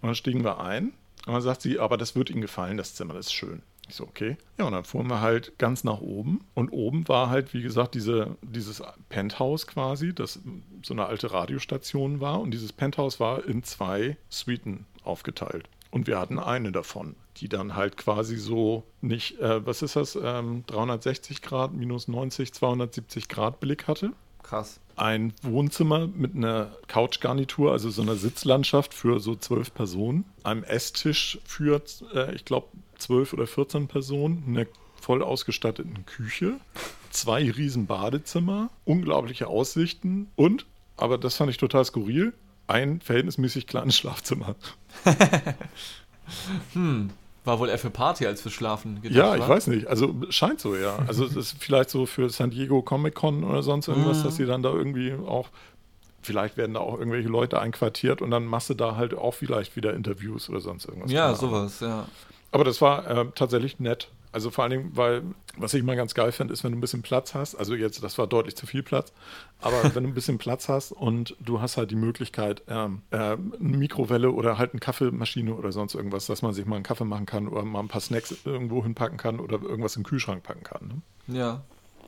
Und dann stiegen wir ein und dann sagt sie, aber das wird Ihnen gefallen, das Zimmer, das ist schön. Ich so, okay. Ja, und dann fuhren wir halt ganz nach oben. Und oben war halt, wie gesagt, diese, dieses Penthouse quasi, das so eine alte Radiostation war. Und dieses Penthouse war in zwei Suiten aufgeteilt. Und wir hatten eine davon, die dann halt quasi so nicht, äh, was ist das, ähm, 360 Grad, minus 90, 270 Grad Blick hatte. Krass. Ein Wohnzimmer mit einer Couchgarnitur, also so einer Sitzlandschaft für so zwölf Personen. Einem Esstisch für, äh, ich glaube, zwölf oder 14 Personen, eine voll ausgestatteten Küche, zwei riesen Badezimmer, unglaubliche Aussichten und, aber das fand ich total skurril, ein verhältnismäßig kleines [laughs] Schlafzimmer. [laughs] hm. War wohl eher für Party als für Schlafen gedacht, Ja, ich war? weiß nicht. Also scheint so, ja. Also es ist vielleicht so für San Diego Comic Con oder sonst irgendwas, mm. dass sie dann da irgendwie auch, vielleicht werden da auch irgendwelche Leute einquartiert und dann machst du da halt auch vielleicht wieder Interviews oder sonst irgendwas. Ja, sowas, ja. Aber das war äh, tatsächlich nett. Also vor allen Dingen, weil, was ich mal ganz geil finde, ist, wenn du ein bisschen Platz hast, also jetzt, das war deutlich zu viel Platz, aber [laughs] wenn du ein bisschen Platz hast und du hast halt die Möglichkeit, ähm, äh, eine Mikrowelle oder halt eine Kaffeemaschine oder sonst irgendwas, dass man sich mal einen Kaffee machen kann oder mal ein paar Snacks irgendwo hinpacken kann oder irgendwas im Kühlschrank packen kann. Ne? Ja.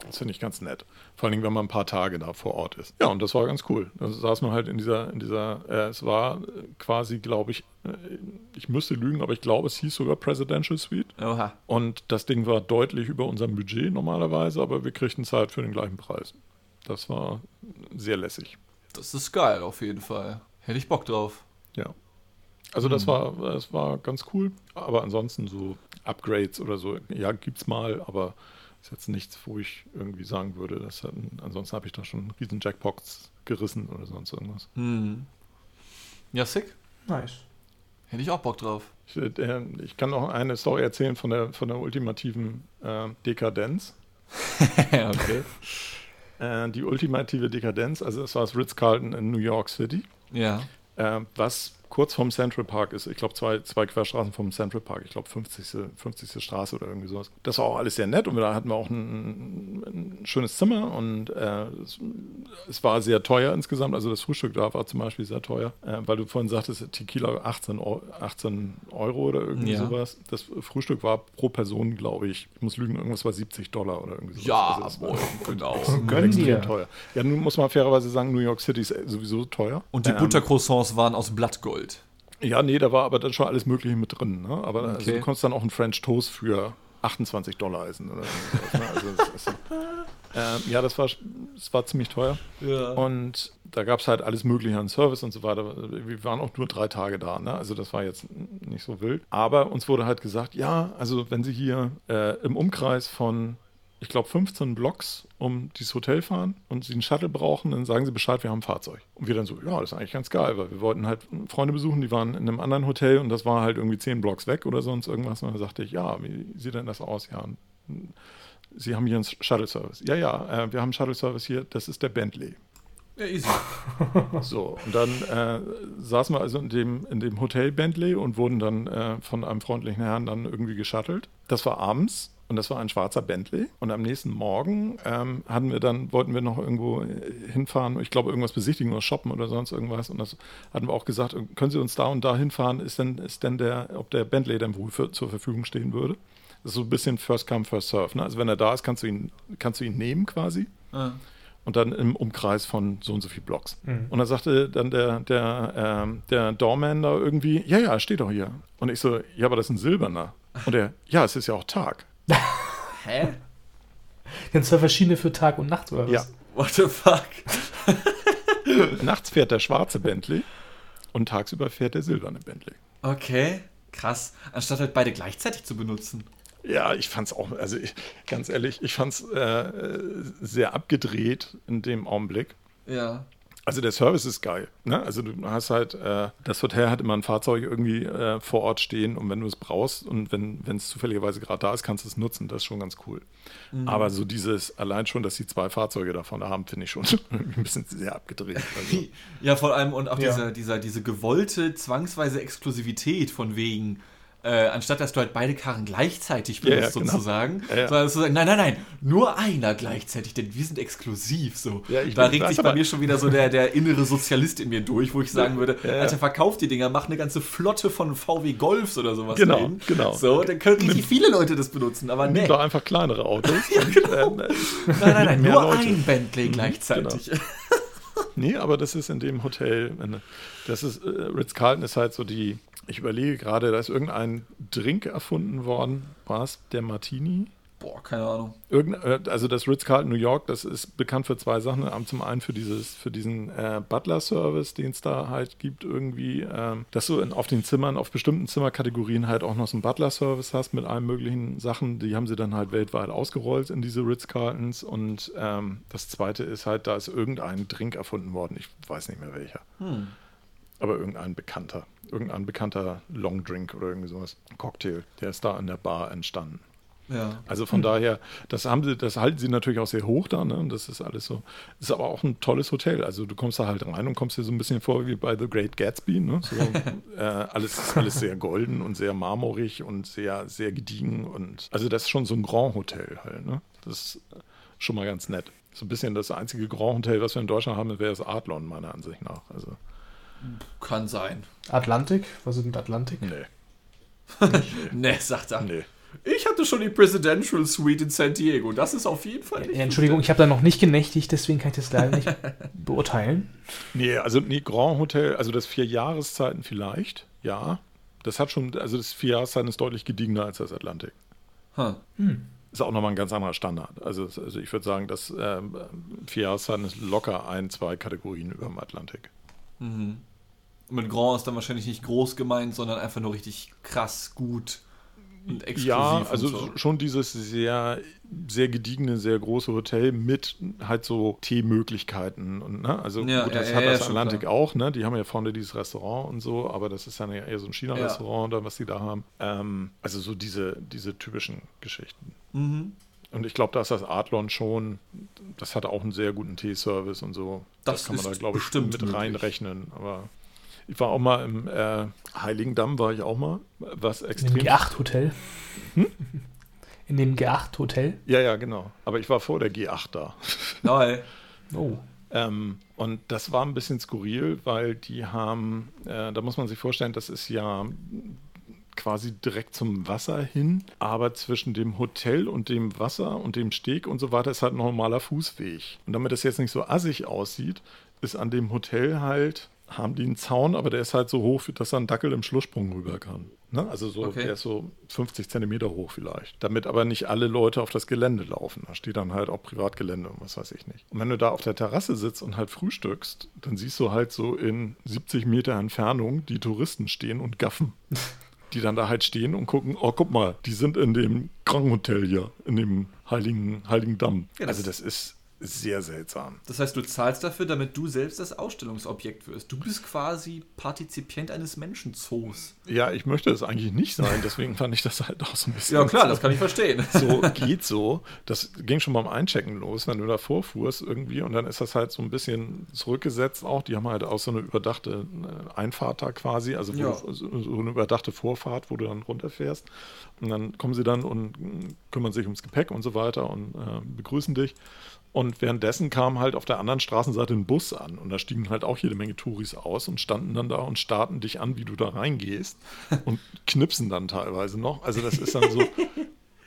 Das finde ich ganz nett. Vor allem, wenn man ein paar Tage da vor Ort ist. Ja, und das war ganz cool. Da saß man halt in dieser, in dieser, äh, es war quasi, glaube ich, äh, ich müsste lügen, aber ich glaube, es hieß sogar Presidential Suite. Oha. Und das Ding war deutlich über unserem Budget normalerweise, aber wir kriegten es halt für den gleichen Preis. Das war sehr lässig. Das ist geil, auf jeden Fall. Hätte ich Bock drauf. Ja. Also das hm. war, das war ganz cool. Aber ansonsten so Upgrades oder so, ja, gibt's mal, aber ist jetzt nichts, wo ich irgendwie sagen würde, dass ansonsten habe ich da schon riesen Jackpots gerissen oder sonst irgendwas. Hm. Ja, sick. Nice. Hätte ich auch Bock drauf. Ich, äh, ich kann noch eine Story erzählen von der, von der ultimativen äh, Dekadenz. [laughs] okay. äh, die ultimative Dekadenz, also das war das Ritz-Carlton in New York City. Ja. Äh, was kurz vom Central Park ist. Ich glaube, zwei, zwei Querstraßen vom Central Park. Ich glaube, 50. 50. Straße oder irgendwie sowas. Das war auch alles sehr nett und da hatten wir auch ein, ein schönes Zimmer und äh, es, es, war sehr teuer insgesamt. Also das Frühstück da war zum Beispiel sehr teuer, äh, weil du vorhin sagtest, Tequila 18, 18 Euro oder irgendwie ja. sowas. Das Frühstück war pro Person, glaube ich, ich muss lügen, irgendwas war 70 Dollar oder irgendwie sowas. Ja, also boah, genau. Extrem teuer. Ja, nun muss man fairerweise sagen, New York City ist sowieso teuer. Und die ähm, Buttercroissants waren aus Blattgold. Gold. Ja, nee, da war aber dann schon alles Mögliche mit drin. Ne? Aber okay. also, du konntest dann auch einen French Toast für 28 Dollar essen. Oder sowas, ne? also, das, das, [laughs] ähm, ja, das war, das war ziemlich teuer. Ja. Und da gab es halt alles Mögliche an Service und so weiter. Wir waren auch nur drei Tage da, ne? also das war jetzt nicht so wild. Aber uns wurde halt gesagt, ja, also wenn Sie hier äh, im Umkreis von ich glaube, 15 Blocks um dieses Hotel fahren und sie einen Shuttle brauchen, dann sagen sie Bescheid, wir haben ein Fahrzeug. Und wir dann so, ja, das ist eigentlich ganz geil, weil wir wollten halt Freunde besuchen, die waren in einem anderen Hotel und das war halt irgendwie 10 Blocks weg oder sonst irgendwas. Und dann sagte ich, ja, wie sieht denn das aus? Ja, Sie haben hier einen Shuttle-Service. Ja, ja, äh, wir haben einen Shuttle-Service hier, das ist der Bentley. Ja, easy. [laughs] So, und dann äh, saßen wir also in dem, in dem Hotel Bentley und wurden dann äh, von einem freundlichen Herrn dann irgendwie geschuttelt. Das war abends und das war ein schwarzer Bentley. Und am nächsten Morgen ähm, hatten wir dann, wollten wir noch irgendwo äh, hinfahren, ich glaube irgendwas besichtigen oder shoppen oder sonst irgendwas. Und das hatten wir auch gesagt, können Sie uns da und da hinfahren, ist denn, ist denn der, ob der Bentley dann wohl für, zur Verfügung stehen würde? Das ist so ein bisschen First Come, First Serve. Ne? Also wenn er da ist, kannst du ihn, kannst du ihn nehmen quasi. Ah. Und dann im Umkreis von so und so viel Blocks. Und dann sagte dann der, der, ähm, der Doorman da irgendwie, ja, ja, steht doch hier. Und ich so, ja, aber das ist ein silberner. Und er, ja, es ist ja auch Tag. Hä? Dann zwei verschiedene für Tag und Nacht oder was? Ja. What the fuck? [laughs] Nachts fährt der schwarze Bentley und tagsüber fährt der silberne Bentley. Okay, krass. Anstatt halt beide gleichzeitig zu benutzen. Ja, ich fand's auch, also ich, ganz ehrlich, ich fand's äh, sehr abgedreht in dem Augenblick. Ja. Also der Service ist geil. Ne? Also du hast halt, äh, das Hotel hat immer ein Fahrzeug irgendwie äh, vor Ort stehen und wenn du es brauchst und wenn es zufälligerweise gerade da ist, kannst du es nutzen. Das ist schon ganz cool. Aber so dieses, allein schon, dass sie zwei Fahrzeuge davon haben, finde ich schon [laughs] ein bisschen sehr abgedreht. Also, [laughs] Ja, vor allem und auch Ja. dieser, dieser, diese gewollte, zwangsweise Exklusivität von wegen, äh, anstatt dass du halt beide Karren gleichzeitig Ja, ja, benutzt, genau. sozusagen, Ja, ja. sondern sagst, nein, nein, nein, nur einer gleichzeitig, denn wir sind exklusiv. So. Ja, da regt sich bei mir schon wieder so der, der innere Sozialist in mir durch, wo ich sagen würde, Ja, ja. Alter, verkauf die Dinger, mach eine ganze Flotte von VW Golfs oder sowas. Genau, dahin. genau. So, dann können richtig viele Leute das benutzen, aber nee. Nimm doch einfach kleinere Autos. [laughs] und, genau. äh, Nein, nein, nein, [laughs] nur Leute. ein Bentley Mhm, gleichzeitig. Nee, aber das ist in dem Hotel, das ist, äh, Ritz-Carlton ist halt so die, ich überlege gerade, da ist irgendein Drink erfunden worden, war es der Martini? Boah, keine Ahnung. Irgend, äh, also das Ritz-Carlton New York, das ist bekannt für zwei Sachen. Ähm, Zum einen für dieses, für diesen äh, Butler-Service, den es da halt gibt irgendwie, ähm, dass du in, auf den Zimmern, auf bestimmten Zimmerkategorien halt auch noch so einen Butler-Service hast mit allen möglichen Sachen. Die haben sie dann halt weltweit ausgerollt in diese Ritz-Carltons. Und ähm, das zweite ist halt, da ist irgendein Drink erfunden worden. Ich weiß nicht mehr welcher. Aber irgendein bekannter. Irgendein bekannter Long Drink oder irgendwie sowas. Cocktail. Der ist da an der Bar entstanden. Ja. Also von daher, das haben sie, das halten sie natürlich auch sehr hoch da, ne? Und das ist alles so. Ist aber auch ein tolles Hotel. Also du kommst da halt rein und kommst dir so ein bisschen vor wie bei The Great Gatsby, ne? So, [laughs] äh, alles, alles sehr golden und sehr marmorig und sehr, sehr gediegen und also das ist schon so ein Grand Hotel halt, ne? Das ist schon mal ganz nett. So ein bisschen das einzige Grand Hotel, was wir in Deutschland haben, wäre das Adlon, meiner Ansicht nach. Also, Kann sein. Atlantik? Was ist mit Atlantik? nee, [laughs] Ne, sagt er. nee. Ich hatte schon die Presidential Suite in San Diego. Das ist auf jeden Fall nicht. Ja, Entschuldigung, ich habe da noch nicht genächtigt, deswegen kann ich das leider nicht [laughs] beurteilen. Nee, also nee, Grand Hotel, also das vier Jahreszeiten vielleicht, ja. Das hat schon, also das vier Jahreszeiten ist deutlich gediegener als das Atlantik. Huh. Ist auch nochmal ein ganz anderer Standard. Also, also ich würde sagen, dass ähm, vier Jahreszeiten ist locker ein, zwei Kategorien über dem Atlantik. Mit Grand ist dann wahrscheinlich nicht groß gemeint, sondern einfach nur richtig krass gut und exklusiv. Ja, und also so. schon dieses sehr, sehr gediegene, sehr große Hotel mit halt so Teemöglichkeiten und ne, also Ja, gut, das ja, hat ja, das Atlantik auch, ne? Die haben ja vorne dieses Restaurant und so, aber das ist dann ja eher so ein China-Restaurant oder was die da haben. Ähm, also so diese, diese typischen Geschichten. Mhm. Und ich glaube, da ist das Adlon schon, das hat auch einen sehr guten Teeservice und so. Das kann man da, glaube ich, mit möglich. reinrechnen. Aber ich war auch mal im äh, Heiligendamm, war ich auch mal, was In dem extrem G8-Hotel. In dem G8-Hotel. Ja, ja, genau. Aber ich war vor der G8 da. Geil. Oh. Ähm, und das war ein bisschen skurril, weil die haben, äh, da muss man sich vorstellen, das ist ja quasi direkt zum Wasser hin, aber zwischen dem Hotel und dem Wasser und dem Steg und so weiter ist halt ein normaler Fußweg. Und damit das jetzt nicht so assig aussieht, ist an dem Hotel halt, haben die einen Zaun, aber der ist halt so hoch, dass da ein Dackel im Schlusssprung rüber kann. Ne? Also so, Okay. der ist so 50 Zentimeter hoch vielleicht. Damit aber nicht alle Leute auf das Gelände laufen. Da steht dann halt auch Privatgelände und was weiß ich nicht. Und wenn du da auf der Terrasse sitzt und halt frühstückst, dann siehst du halt so in 70 Meter Entfernung die Touristen stehen und gaffen. Die dann da halt stehen und gucken, oh, guck mal, die sind in dem Krankenhotel hier in dem Heiligen, Heiligen Damm. Ja, das- also das ist sehr seltsam. Das heißt, du zahlst dafür, damit du selbst das Ausstellungsobjekt wirst. Du bist quasi Partizipient eines Menschenzoos. Ja, ich möchte es eigentlich nicht sein, deswegen fand ich das halt auch so ein bisschen. Ja, klar, das kann ich verstehen. so geht so. Das ging schon beim Einchecken los, wenn du da vorfuhrst irgendwie und dann ist das halt so ein bisschen zurückgesetzt auch. Die haben halt auch so eine überdachte äh, Einfahrt da quasi, also Ja. du, so eine überdachte Vorfahrt, wo du dann runterfährst. Und dann kommen sie dann und mm, kümmern sich ums Gepäck und so weiter und äh, begrüßen dich. Und währenddessen kam halt auf der anderen Straßenseite ein Bus an und da stiegen halt auch jede Menge Touris aus und standen dann da und starten dich an, wie du da reingehst und knipsen dann teilweise noch. Also das ist dann so,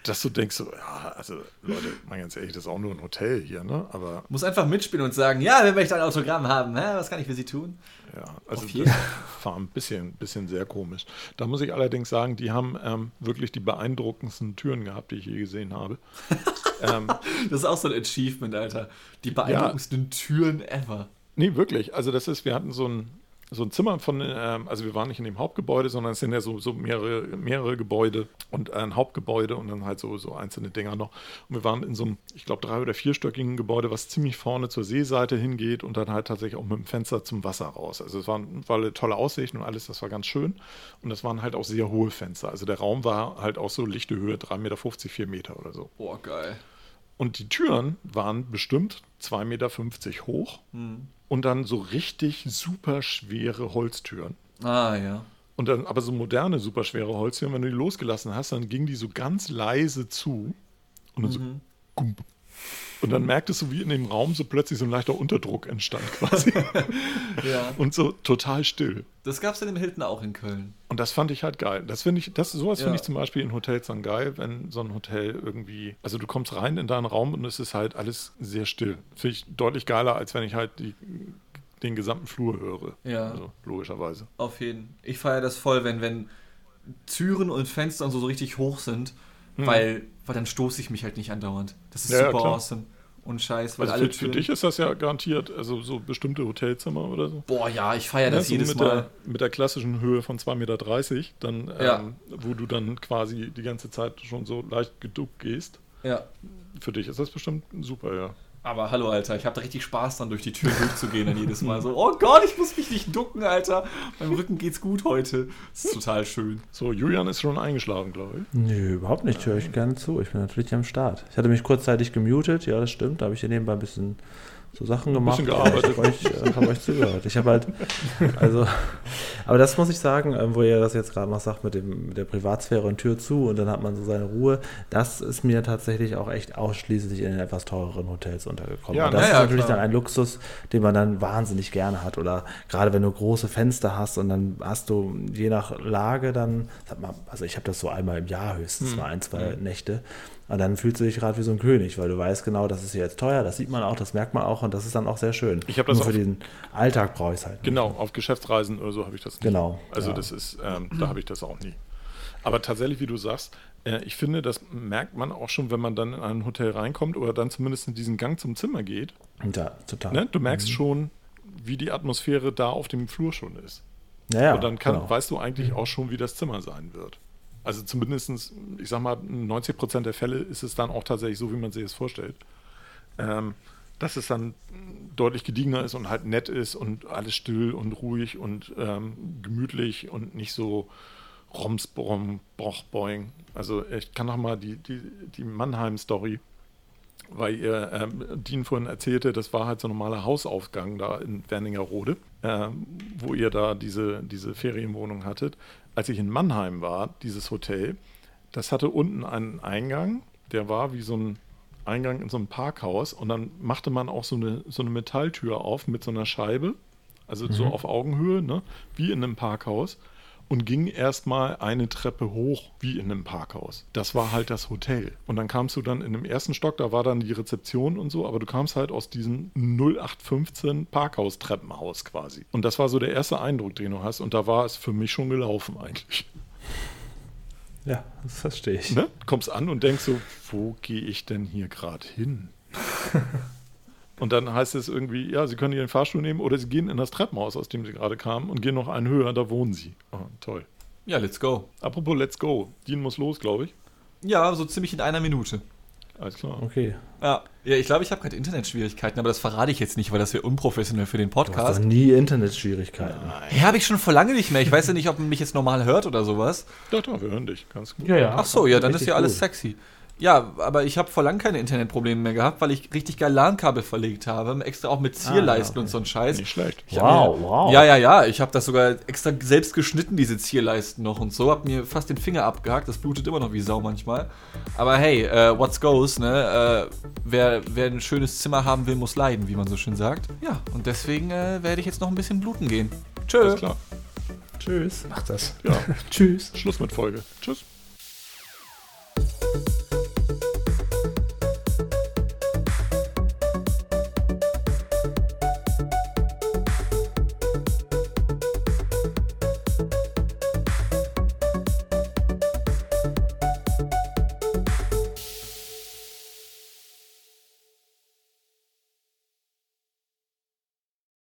dass du denkst, so, ja, also Leute, mal ganz ehrlich, das ist auch nur ein Hotel hier, ne? Aber Muss einfach mitspielen und sagen, ja, wir möchten ein Autogramm haben. Hä? Was kann ich für Sie tun? ja, also das [laughs] war ein bisschen, bisschen sehr komisch. Da muss ich allerdings sagen, die haben ähm, wirklich die beeindruckendsten Türen gehabt, die ich je gesehen habe. [laughs] ähm, Das ist auch so ein Achievement, Alter. Die beeindruckendsten Türen ever. Nee, wirklich. Also das ist, wir hatten so ein, so ein Zimmer von, ähm, also wir waren nicht in dem Hauptgebäude, sondern es sind ja so, so mehrere, mehrere Gebäude und ein Hauptgebäude und dann halt so, so einzelne Dinger noch. Und wir waren in so einem, ich glaube, drei- oder vierstöckigen Gebäude, was ziemlich vorne zur Seeseite hingeht und dann halt tatsächlich auch mit dem Fenster zum Wasser raus. Also es war, war eine tolle Aussicht und alles, das war ganz schön. Und das waren halt auch sehr hohe Fenster. Also der Raum war halt auch so lichte Höhe, 3,50 Meter, 4 Meter oder so. Boah, geil. Und die Türen waren bestimmt 2,50 Meter hoch und dann so richtig super schwere Holztüren. Ah, ja. Und dann aber so moderne, super schwere Holztüren, wenn du die losgelassen hast, dann ging die so ganz leise zu und dann so gump. Und dann merktest du, wie in dem Raum so plötzlich so ein leichter Unterdruck entstand quasi. [laughs] Ja. und so total still. Das gab's dann im Hilton auch in Köln. Und das fand ich halt geil. Das finde ich, das, sowas Ja. finde ich zum Beispiel in Hotels dann geil, wenn so ein Hotel irgendwie, also du kommst rein in deinen Raum und es ist halt alles sehr still. Finde ich deutlich geiler, als wenn ich halt die, den gesamten Flur höre. Ja. Also, logischerweise. Auf jeden. Ich feiere das voll, wenn, wenn Türen und Fenster und so, so richtig hoch sind, weil, weil dann stoße ich mich halt nicht andauernd. Das ist Hm. Ja, ja, super klar. awesome. Und scheiß, weil Also alle für, für dich ist das ja garantiert, also so bestimmte Hotelzimmer oder so. Boah, ja, ich feiere das so jedes mit, Mal. Der, mit der klassischen Höhe von 2,30 Meter, dann, Ja. ähm, wo du dann quasi die ganze Zeit schon so leicht geduckt gehst. Ja. Für dich ist das bestimmt super, ja. Aber hallo, Alter, ich habe da richtig Spaß dran, durch die Tür durchzugehen dann jedes Mal. So, oh Gott, ich muss mich nicht ducken, Alter. Meinem Rücken geht's gut heute. Das ist total schön. So, Julian ist schon eingeschlafen, glaube ich. Nö, überhaupt nicht. Ich höre euch gerne zu. Ich bin natürlich am Start. Ich hatte mich kurzzeitig gemutet, ja, das stimmt. Da habe ich hier nebenbei ein bisschen so Sachen gemacht. bisschen Ja, gearbeitet. ich habe euch, äh, hab euch zugehört. Ich habe halt, [laughs] also, aber das muss ich sagen, ähm, wo ihr das jetzt gerade noch sagt mit, dem, mit der Privatsphäre und Tür zu und dann hat man so seine Ruhe, das ist mir tatsächlich auch echt ausschließlich in den etwas teureren Hotels untergekommen. Ja, und das na ist ja, natürlich klar. dann ein Luxus, den man dann wahnsinnig gerne hat. Oder gerade wenn du große Fenster hast und dann hast du je nach Lage dann, sag mal, also ich habe das so einmal im Jahr höchstens Hm. mal ein, zwei Nächte. Und dann fühlst du dich gerade wie so ein König, weil du weißt genau, das ist hier jetzt teuer, das sieht man auch, das merkt man auch und das ist dann auch sehr schön. Ich hab das Nur für den Alltag brauche ich es halt. nicht. Genau, auf Geschäftsreisen oder so habe ich das nicht. Genau, Also ja. das ist, ähm, da habe ich das auch nie. Aber tatsächlich, wie du sagst, äh, ich finde, das merkt man auch schon, wenn man dann in ein Hotel reinkommt oder dann zumindest in diesen Gang zum Zimmer geht. Ja, total. Ne? Du merkst schon, wie die Atmosphäre da auf dem Flur schon ist. Ja, ja, Und dann kann, genau. weißt du eigentlich auch schon, wie das Zimmer sein wird. Also zumindest, ich sag mal, 90 Prozent der Fälle ist es dann auch tatsächlich so, wie man sich es vorstellt. Ähm, dass es dann deutlich gediegener ist und halt nett ist und alles still und ruhig und ähm, gemütlich und nicht so romsbrom, brochboing. Also ich kann noch mal die, die, die Mannheim-Story, weil ihr ähm, Dean vorhin erzählte, das war halt so ein normaler Hausaufgang da in Werningerode, ähm, wo ihr da diese, diese Ferienwohnung hattet. Als ich in Mannheim war, dieses Hotel, das hatte unten einen Eingang, der war wie so ein Eingang in so ein Parkhaus und dann machte man auch so eine, so eine Metalltür auf mit so einer Scheibe, also so auf Augenhöhe, ne? wie in einem Parkhaus und ging erstmal eine Treppe hoch, wie in einem Parkhaus. Das war halt das Hotel. Und dann kamst du dann in dem ersten Stock, da war dann die Rezeption und so, aber du kamst halt aus diesem 0815 Parkhaus-Treppenhaus quasi. Und das war so der erste Eindruck, den du hast. Und da war es für mich schon gelaufen eigentlich. Ja, das verstehe ich. Ne? Kommst an und denkst so, wo gehe ich denn hier gerade hin? [laughs] und dann heißt es irgendwie, ja, Sie können hier den Fahrstuhl nehmen oder Sie gehen in das Treppenhaus, aus dem Sie gerade kamen und gehen noch einen höher, da wohnen Sie. Oh, toll. Ja, let's go. Apropos Let's Go. Dean muss los, glaube ich. Ja, so ziemlich in einer Minute. Alles klar. Okay. Ja, ja ich glaube, ich habe gerade Internetschwierigkeiten, aber das verrate ich jetzt nicht, weil das wäre unprofessionell für den Du hast Podcast. doch nie Internetschwierigkeiten. Ja, habe ich schon vor lange nicht mehr. Ich weiß ja nicht, ob man mich jetzt normal hört oder sowas. Doch, doch, wir hören dich. Ganz gut. Ja, ja. Ach so, ja, dann ist ja alles gut. sexy. Ja, aber ich habe vor lang keine Internetprobleme mehr gehabt, weil ich richtig geil LAN-Kabel verlegt habe, extra auch mit Zierleisten okay. und so ein Scheiß. Nicht schlecht. Ich Wow, mir, wow. Ja, ja, ja. Ich habe das sogar extra selbst geschnitten, diese Zierleisten noch und so. Hab mir fast den Finger abgehakt. Das blutet immer noch wie Sau manchmal. Aber hey, äh, what's goes, ne? Äh, wer, wer ein schönes Zimmer haben will, muss leiden, wie man so schön sagt. Ja, und deswegen äh, werde ich jetzt noch ein bisschen bluten gehen. Tschö. Alles klar. Tschüss. Mach das. Ja, [laughs] Tschüss. Schluss mit Folge. Tschüss.